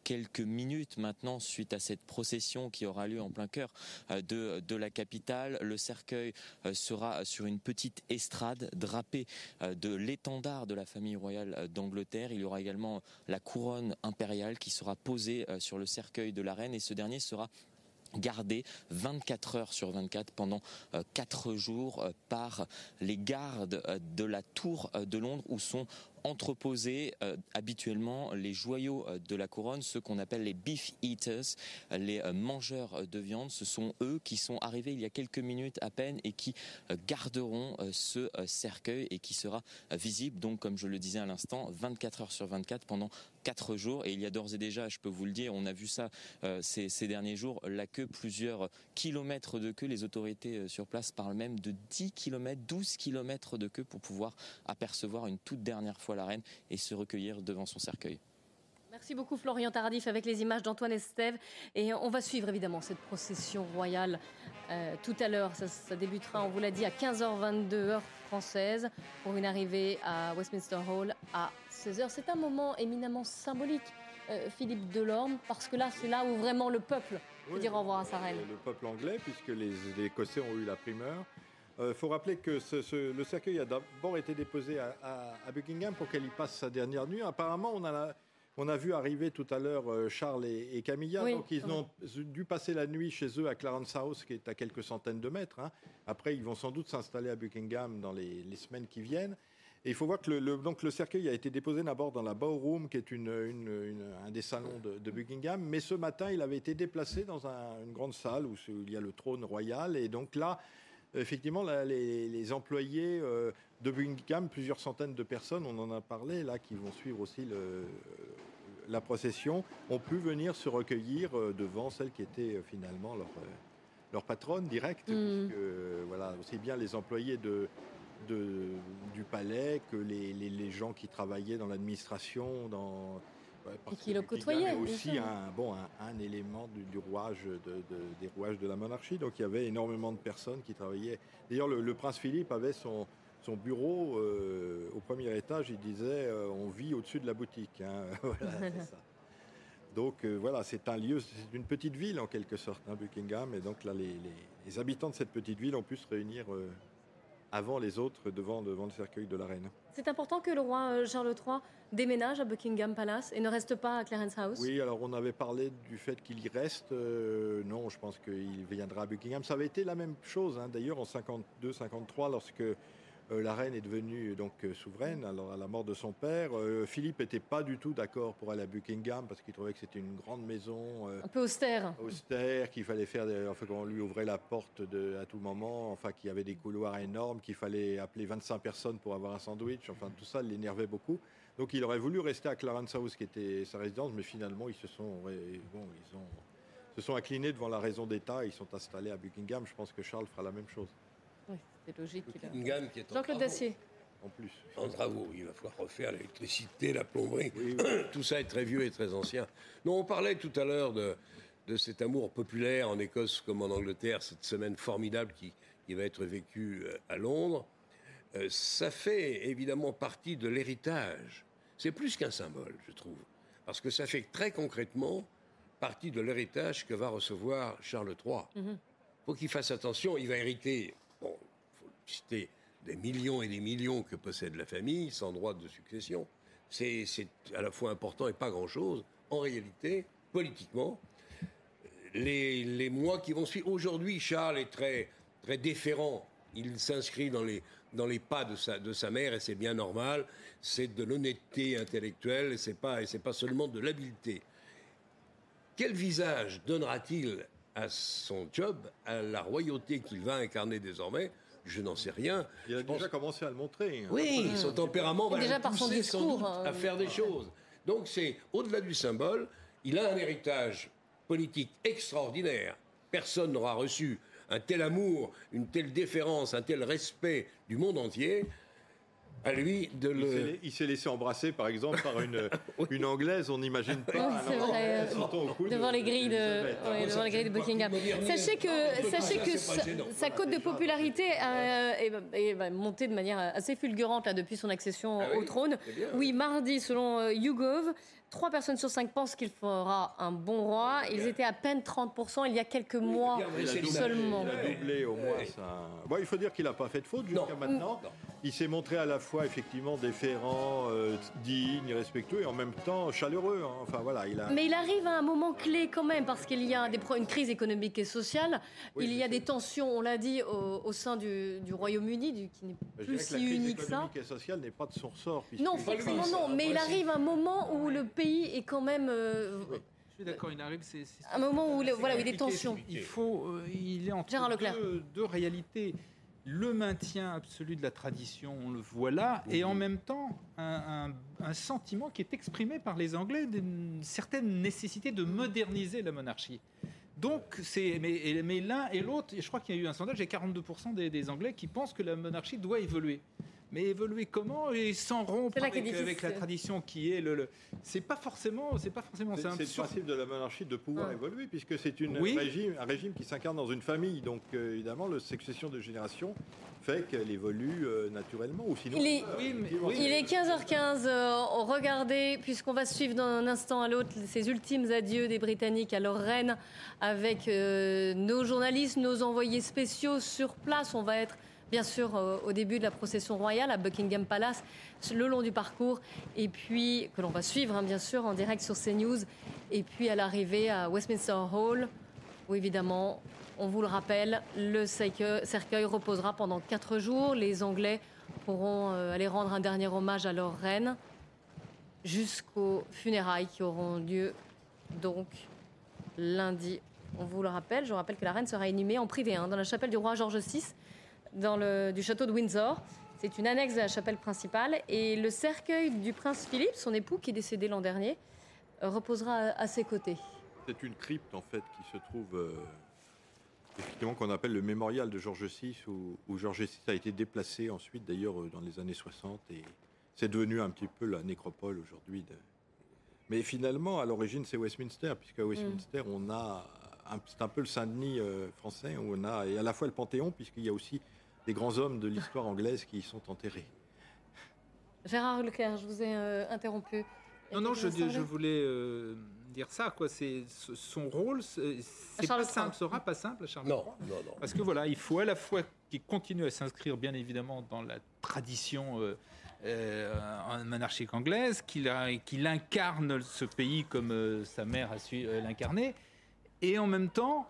quelques minutes maintenant, suite à cette procession qui aura lieu en plein cœur de, de la capitale. Le cercueil sera sur une petite estrade drapée de l'étendard de la famille royale d'Angleterre. Il y aura également la couronne impériale qui sera posée euh, sur le cercueil de la reine. Et ce dernier sera gardé 24 heures sur 24 pendant 4 euh, jours euh, par les gardes de la tour de Londres où sont entreposer euh, habituellement les joyaux euh, de la couronne, ceux qu'on appelle les beef eaters, les euh, mangeurs de viande. Ce sont eux qui sont arrivés il y a quelques minutes à peine et qui garderont ce cercueil et qui sera visible, donc comme je le disais à l'instant, 24 heures sur 24 pendant 4 jours. Et il y a d'ores et déjà, je peux vous le dire, on a vu ça ces, ces, derniers jours, la queue, plusieurs kilomètres de queue. Les autorités sur place parlent même de 10 kilomètres, 12 kilomètres de queue pour pouvoir apercevoir une toute dernière fois la reine et se recueillir devant son cercueil. Merci beaucoup Florian Tardif avec les images d'Antoine Estève. Et on va suivre évidemment cette procession royale euh, tout à l'heure. Ça, débutera, on vous l'a dit, à 15h22 heure française pour une arrivée à Westminster Hall à 16h. C'est un moment éminemment symbolique, euh, Philippe Delorme, parce que là, c'est là où vraiment le peuple peut dire au revoir à sa reine. Le peuple anglais, puisque les, les Écossais ont eu la primeur. Il euh, faut rappeler que le cercueil a d'abord été déposé à, Buckingham pour qu'elle y passe sa dernière nuit. Apparemment, on a, on a vu arriver tout à l'heure euh, Charles et, Camilla. donc, ils ont dû passer la nuit chez eux à Clarence House, qui est à quelques centaines de mètres. Hein. Après, ils vont sans doute s'installer à Buckingham dans les, semaines qui viennent. Et il faut voir que le, donc le cercueil a été déposé d'abord dans la Ballroom, qui est une, un des salons de, Buckingham. Mais ce matin, il avait été déplacé dans une grande salle où il y a le trône royal. Et donc là, effectivement, les, employés euh, de Buckingham, plusieurs centaines de personnes, on en a parlé, là, qui vont suivre aussi la procession, ont pu venir se recueillir euh, devant celle qui était euh, finalement leur, patronne directe, mm. voilà, aussi bien les employés du palais que les gens qui travaillaient dans l'administration, dans et qui le côtoyait. aussi un, bon, un, élément du, rouage de, des rouages de la monarchie. Donc il y avait énormément de personnes qui travaillaient. D'ailleurs, le, prince Philippe avait son, son bureau, euh, au premier étage, il disait euh, on vit au-dessus de la boutique. hein. Voilà, c'est ça. Donc euh, voilà, c'est un lieu, c'est une petite ville en quelque sorte, hein, Buckingham. Et donc là, les, les- les habitants de cette petite ville ont pu se réunir avant les autres devant, devant le cercueil de la reine. C'est important que le roi euh, Charles III déménage à Buckingham Palace et ne reste pas à Clarence House? Oui, alors on avait parlé du fait qu'il y reste. euh, non, je pense qu'il viendra à Buckingham. Ça avait été la même chose, hein, d'ailleurs, en 52-53, lorsque la reine est devenue donc euh, souveraine, alors à la mort de son père. euh, Philippe n'était pas du tout d'accord pour aller à Buckingham parce qu'il trouvait que c'était une grande maison. euh, Un peu austère. austère, qu'il fallait faire, des- enfin qu'on lui ouvrait la porte de, à tout moment, enfin qu'il y avait des couloirs énormes, qu'il fallait appeler 25 personnes pour avoir un sandwich, enfin tout ça l'énervait beaucoup. Donc il aurait voulu rester à Clarence House, qui était sa résidence, mais finalement ils se sont, bon, ils ont, se sont inclinés devant la raison d'État, et ils sont installés à Buckingham. Je pense que Charles fera la même chose. Oui, c'est logique. a- Buckingham qui est en Jean-Claude. Dacier. En plus. En travaux, il va falloir refaire l'électricité, la plomberie. Tout ça est très vieux et très ancien. Non, on parlait tout à l'heure de, de cet amour populaire en Écosse comme en Angleterre, cette semaine formidable qui, qui va être vécue euh, à Londres. Euh, ça fait évidemment partie de l'héritage. C'est plus qu'un symbole, je trouve. Parce que ça fait très concrètement partie de l'héritage que va recevoir Charles III Mhm. faut qu'il fasse attention. Il va hériter, des millions et des millions que possède la famille sans droit de succession. C'est à la fois important et pas grand-chose. En réalité, politiquement, les, mois qui vont suivre. Aujourd'hui, Charles est très, très déférent. Il s'inscrit dans les, dans les pas de sa, de sa mère et c'est bien normal. C'est de l'honnêteté intellectuelle et c'est pas, pas seulement de l'habileté. Quel visage donnera-t-il à son job, à la royauté qu'il va incarner désormais Je n'en sais rien. Il a Je pense- déjà commencé à le montrer. hein. Oui, son tempérament va Déjà le par son pousser sans discours, doute hein. à faire des choses. Donc c'est au-delà du symbole, il a un héritage politique extraordinaire. Personne n'aura reçu un tel amour, une telle déférence, un tel respect du monde entier. À lui de Il s'est le. la- Il s'est laissé embrasser, par exemple, par une, une Anglaise, on n'imagine pas. Oui, vrai. coude Devant les grilles de, d'Elisabeth. oui, devant les grilles de Buckingham. Sachez que, sachez que sa, sa cote de popularité euh, est, est, bah, montée de manière assez fulgurante là, depuis son accession Ah au trône. Oui, mardi, selon euh, YouGov, 3 personnes sur 5 pensent qu'il fera un bon roi. Ils étaient à peine 30% il y a quelques mois Il a doublé- seulement. Il a doublé au moins. ça. Bon, il faut dire qu'il n'a pas fait de faute jusqu'à maintenant. Il s'est montré à la fois effectivement déférent, euh, digne, respectueux et en même temps chaleureux. hein. Enfin voilà, il a. Mais il arrive à un moment clé quand même, parce qu'il y a des pro- une crise économique et sociale. Oui, il y a des tensions, on l'a dit, au, au sein du, du Royaume-Uni, du- qui n'est plus dirais que la si crise unique que ça. économique et sociale n'est pas de son ressort. Non, forcément non, mais il arrive un moment où le pays est quand même... euh, Je suis d'accord, il arrive, c'est c'est- Un moment où, le- voilà, où il y a des tensions. Il faut, euh, il est entre deux, deux réalités. Le maintien absolu de la tradition, on le voit là, et en même temps un, un- un sentiment qui est exprimé par les Anglais d'une certaine nécessité de moderniser la monarchie. Donc, c'est mais, et- mais l'un et l'autre, et je crois qu'il y a eu un sondage, a 42% des, des Anglais qui pensent que la monarchie doit évoluer. Mais évoluer comment et sans rompre avec, avec la tradition qui est le, le- c'est pas forcément c'est pas forcément C'est le sur- principe de la monarchie de pouvoir Ouais. évoluer, puisque c'est Oui. régime, un régime qui s'incarne dans une famille. Donc, euh, évidemment, la succession de générations fait qu'elle évolue euh, naturellement. Ou sinon, Il est, euh, il est 15h15. euh, regardez, puisqu'on va suivre d'un instant à l'autre ces ultimes adieux des Britanniques à leur reine avec euh, nos journalistes, nos envoyés spéciaux sur place. On va être bien sûr euh, au début de la procession royale à Buckingham Palace, le long du parcours, et puis que l'on va suivre hein, bien sûr en direct sur CNews, et puis à l'arrivée à Westminster Hall, où évidemment, on vous le rappelle, le cercueil, reposera pendant quatre jours. Les Anglais pourront euh, aller rendre un dernier hommage à leur reine jusqu'aux funérailles qui auront lieu donc lundi. On vous le rappelle, je vous rappelle que la reine sera inhumée en privé hein, dans la chapelle du roi George VI dans le, du château de Windsor. C'est une annexe de la chapelle principale et le cercueil du prince Philippe, son époux qui est décédé l'an dernier, euh, reposera à, à ses côtés. C'est une crypte, en fait, qui se trouve, euh, effectivement, qu'on appelle le mémorial de Georges VI, où, où Georges VI a été déplacé ensuite, d'ailleurs, euh, dans les années 60, et c'est devenu un petit peu la nécropole aujourd'hui. de- Mais finalement, à l'origine, c'est Westminster, puisqu'à Westminster, on a, c'est un peu le Saint-Denis euh, français, où on a et à la fois le Panthéon, puisqu'il y a aussi des grands hommes de l'histoire anglaise qui y sont enterrés. Gérard Leclerc, je vous ai euh, interrompu. Non, non, je, je voulais euh, dire ça. Quoi. C'est, son rôle, c'est, pas simple, sera pas simple à Charles non, non, non. Parce que voilà, il faut à la fois qu'il continue à s'inscrire, bien évidemment, dans la tradition euh, monarchique anglaise, qu'il, qu'il incarne ce pays comme sa mère a su l'incarner, et en même temps,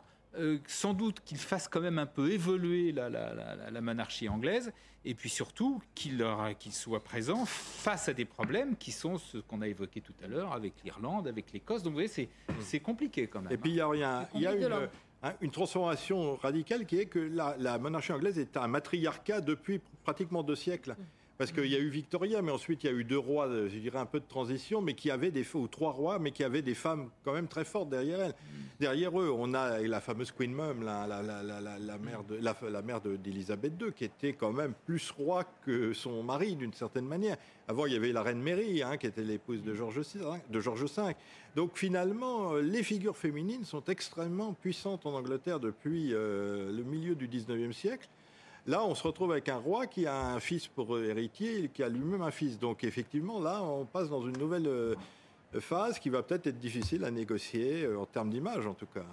sans doute qu'il fasse quand même un peu évoluer la, la, la, la monarchie anglaise et puis surtout qu'il soit présent face à des problèmes qui sont ce qu'on a évoqué tout à l'heure avec l'Irlande, avec l'Écosse. Donc vous voyez, c'est compliqué quand même. Et puis il y a, rien, il y a une, une, transformation radicale qui est que la, la, monarchie anglaise est un matriarcat depuis pratiquement deux siècles. Parce qu'il y a eu Victoria, mais ensuite il y a eu deux rois, je dirais un peu de transition, mais qui avaient des ou trois rois, mais qui avaient des femmes quand même très fortes derrière elles. Derrière eux, on a la fameuse Queen Mum, la, mère de la, mère d'Élisabeth II, qui était quand même plus roi que son mari d'une certaine manière. Avant, il y avait la reine Mary, hein, qui était l'épouse de George V. George V. Donc finalement, les figures féminines sont extrêmement puissantes en Angleterre depuis euh, le milieu du 19e siècle. Là, on se retrouve avec un roi qui a un fils pour héritier et qui a lui-même un fils. Donc effectivement, là, on passe dans une nouvelle euh, phase qui va peut-être être difficile à négocier euh, en termes d'image, en tout cas.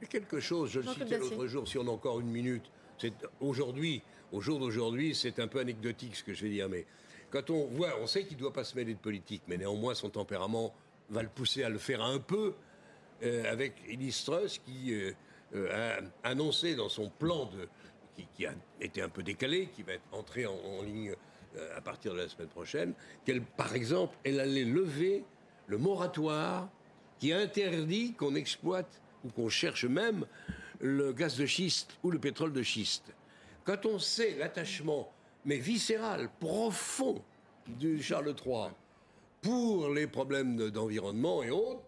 Y a quelque chose, je le citais l'autre jour, si on a encore une minute. C'est aujourd'hui, au jour d'aujourd'hui, c'est un peu anecdotique ce que je vais dire, mais quand on voit, on sait qu'il ne doit pas se mêler de politique, mais néanmoins son tempérament va le pousser à le faire un peu euh, avec Elis Truss qui a annoncé dans son plan de, qui, a été un peu décalée, qui va être entrée en, ligne euh, à partir de la semaine prochaine, qu'elle, par exemple, elle allait lever le moratoire qui interdit qu'on exploite ou qu'on cherche même le gaz de schiste ou le pétrole de schiste. Quand on sait l'attachement, mais viscéral, profond, du Charles III pour les problèmes d'environnement et autres,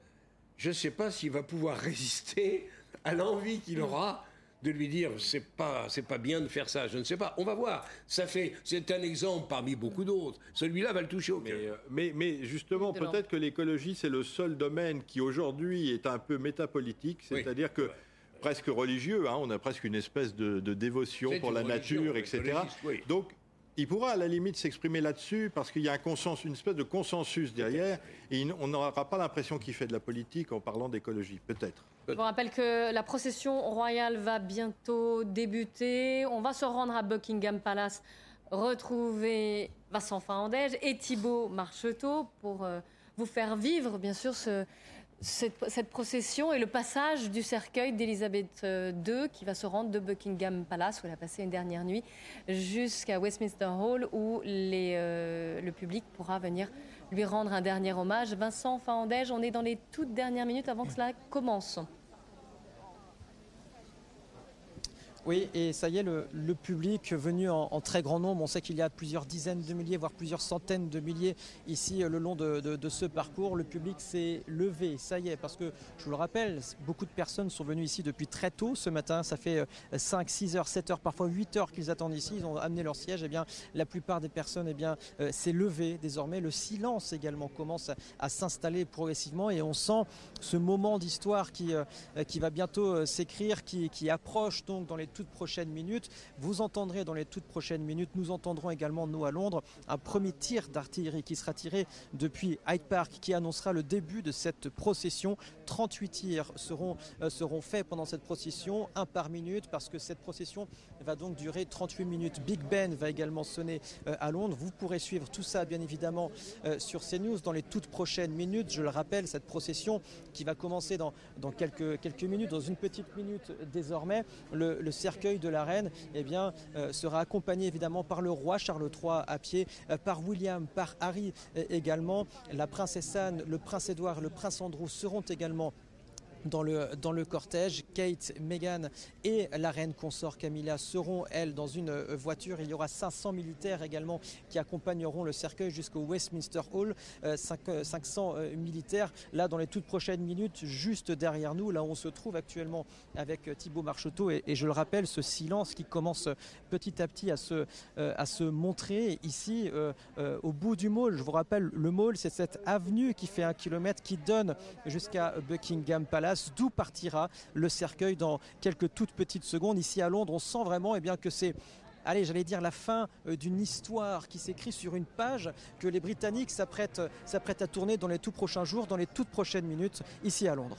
je ne sais pas s'il va pouvoir résister à l'envie qu'il aura de lui dire c'est pas c'est pas bien de faire ça. Je ne sais pas. On va voir. Ça fait c'est un exemple parmi beaucoup d'autres. Celui-là va le toucher au cœur. Mais, euh, mais, justement peut-être que l'écologie c'est le seul domaine qui aujourd'hui est un peu métapolitique, c'est-à-dire que presque religieux. Hein, on a presque une espèce de, dévotion pour la nature, etc. Donc il pourra à la limite s'exprimer là-dessus parce qu'il y a un consensus, une espèce de consensus derrière et on n'aura pas l'impression qu'il fait de la politique en parlant d'écologie, peut-être. Je vous rappelle que la procession royale va bientôt débuter. On va se rendre à Buckingham Palace, retrouver Vincent Fandège et Thibault Marcheteau pour euh, vous faire vivre, bien sûr, ce, cette, procession et le passage du cercueil d'Elisabeth II euh, qui va se rendre de Buckingham Palace, où elle a passé une dernière nuit, jusqu'à Westminster Hall, où euh, le public pourra venir lui rendre un dernier hommage. Vincent Fahandège, on est dans les toutes dernières minutes avant que cela commence. Oui, et ça y est, le, public venu en, très grand nombre, on sait qu'il y a plusieurs dizaines de milliers, voire plusieurs centaines de milliers ici euh, le long de, ce parcours. Le public s'est levé, ça y est, parce que je vous le rappelle, beaucoup de personnes sont venues ici depuis très tôt ce matin. Ça fait 5, 6 heures, 7 heures, parfois 8 heures qu'ils attendent ici. Ils ont amené leur siège. Et eh bien, la plupart des personnes eh bien, euh, s'est levé désormais. Le silence également commence à, s'installer progressivement et on sent ce moment d'histoire qui, euh, qui va bientôt s'écrire, qui, qui approche donc dans les toutes prochaines minutes. Vous entendrez dans les toutes prochaines minutes, nous entendrons également, nous à Londres, un premier tir d'artillerie qui sera tiré depuis Hyde Park qui annoncera le début de cette procession. 38 tirs seront, euh, seront faits pendant cette procession, un par minute, parce que cette procession va donc durer 38 minutes. Big Ben va également sonner euh, à Londres. Vous pourrez suivre tout ça, bien évidemment, euh, sur CNews dans les toutes prochaines minutes. Je le rappelle, cette procession qui va commencer dans, dans quelques, quelques minutes, dans une petite minute désormais. Le, le cercueil de la reine eh bien, euh, sera accompagné évidemment par le roi Charles III à pied, euh, par William, par Harry également. La princesse Anne, le prince Édouard, le prince Andrew seront également dans le, dans le cortège. Kate, Meghan et la reine consort Camilla seront, elles, dans une euh, voiture. Il y aura 500 militaires également qui accompagneront le cercueil jusqu'au Westminster Hall. 500 euh, euh, militaires, là, dans les toutes prochaines minutes, juste derrière nous, là où on se trouve actuellement avec Thibault Marcheteau. Et, je le rappelle, ce silence qui commence petit à petit à se, à se montrer ici, au bout du mall. Je vous rappelle, le mall, c'est cette avenue qui fait un kilomètre, qui donne jusqu'à Buckingham Palace d'où partira le cercueil dans quelques toutes petites secondes. Ici à Londres, on sent vraiment eh bien, que c'est allez, j'allais dire la fin euh, d'une histoire qui s'écrit sur une page que les Britanniques s'apprêtent à tourner dans les tout prochains jours, dans les toutes prochaines minutes, ici à Londres.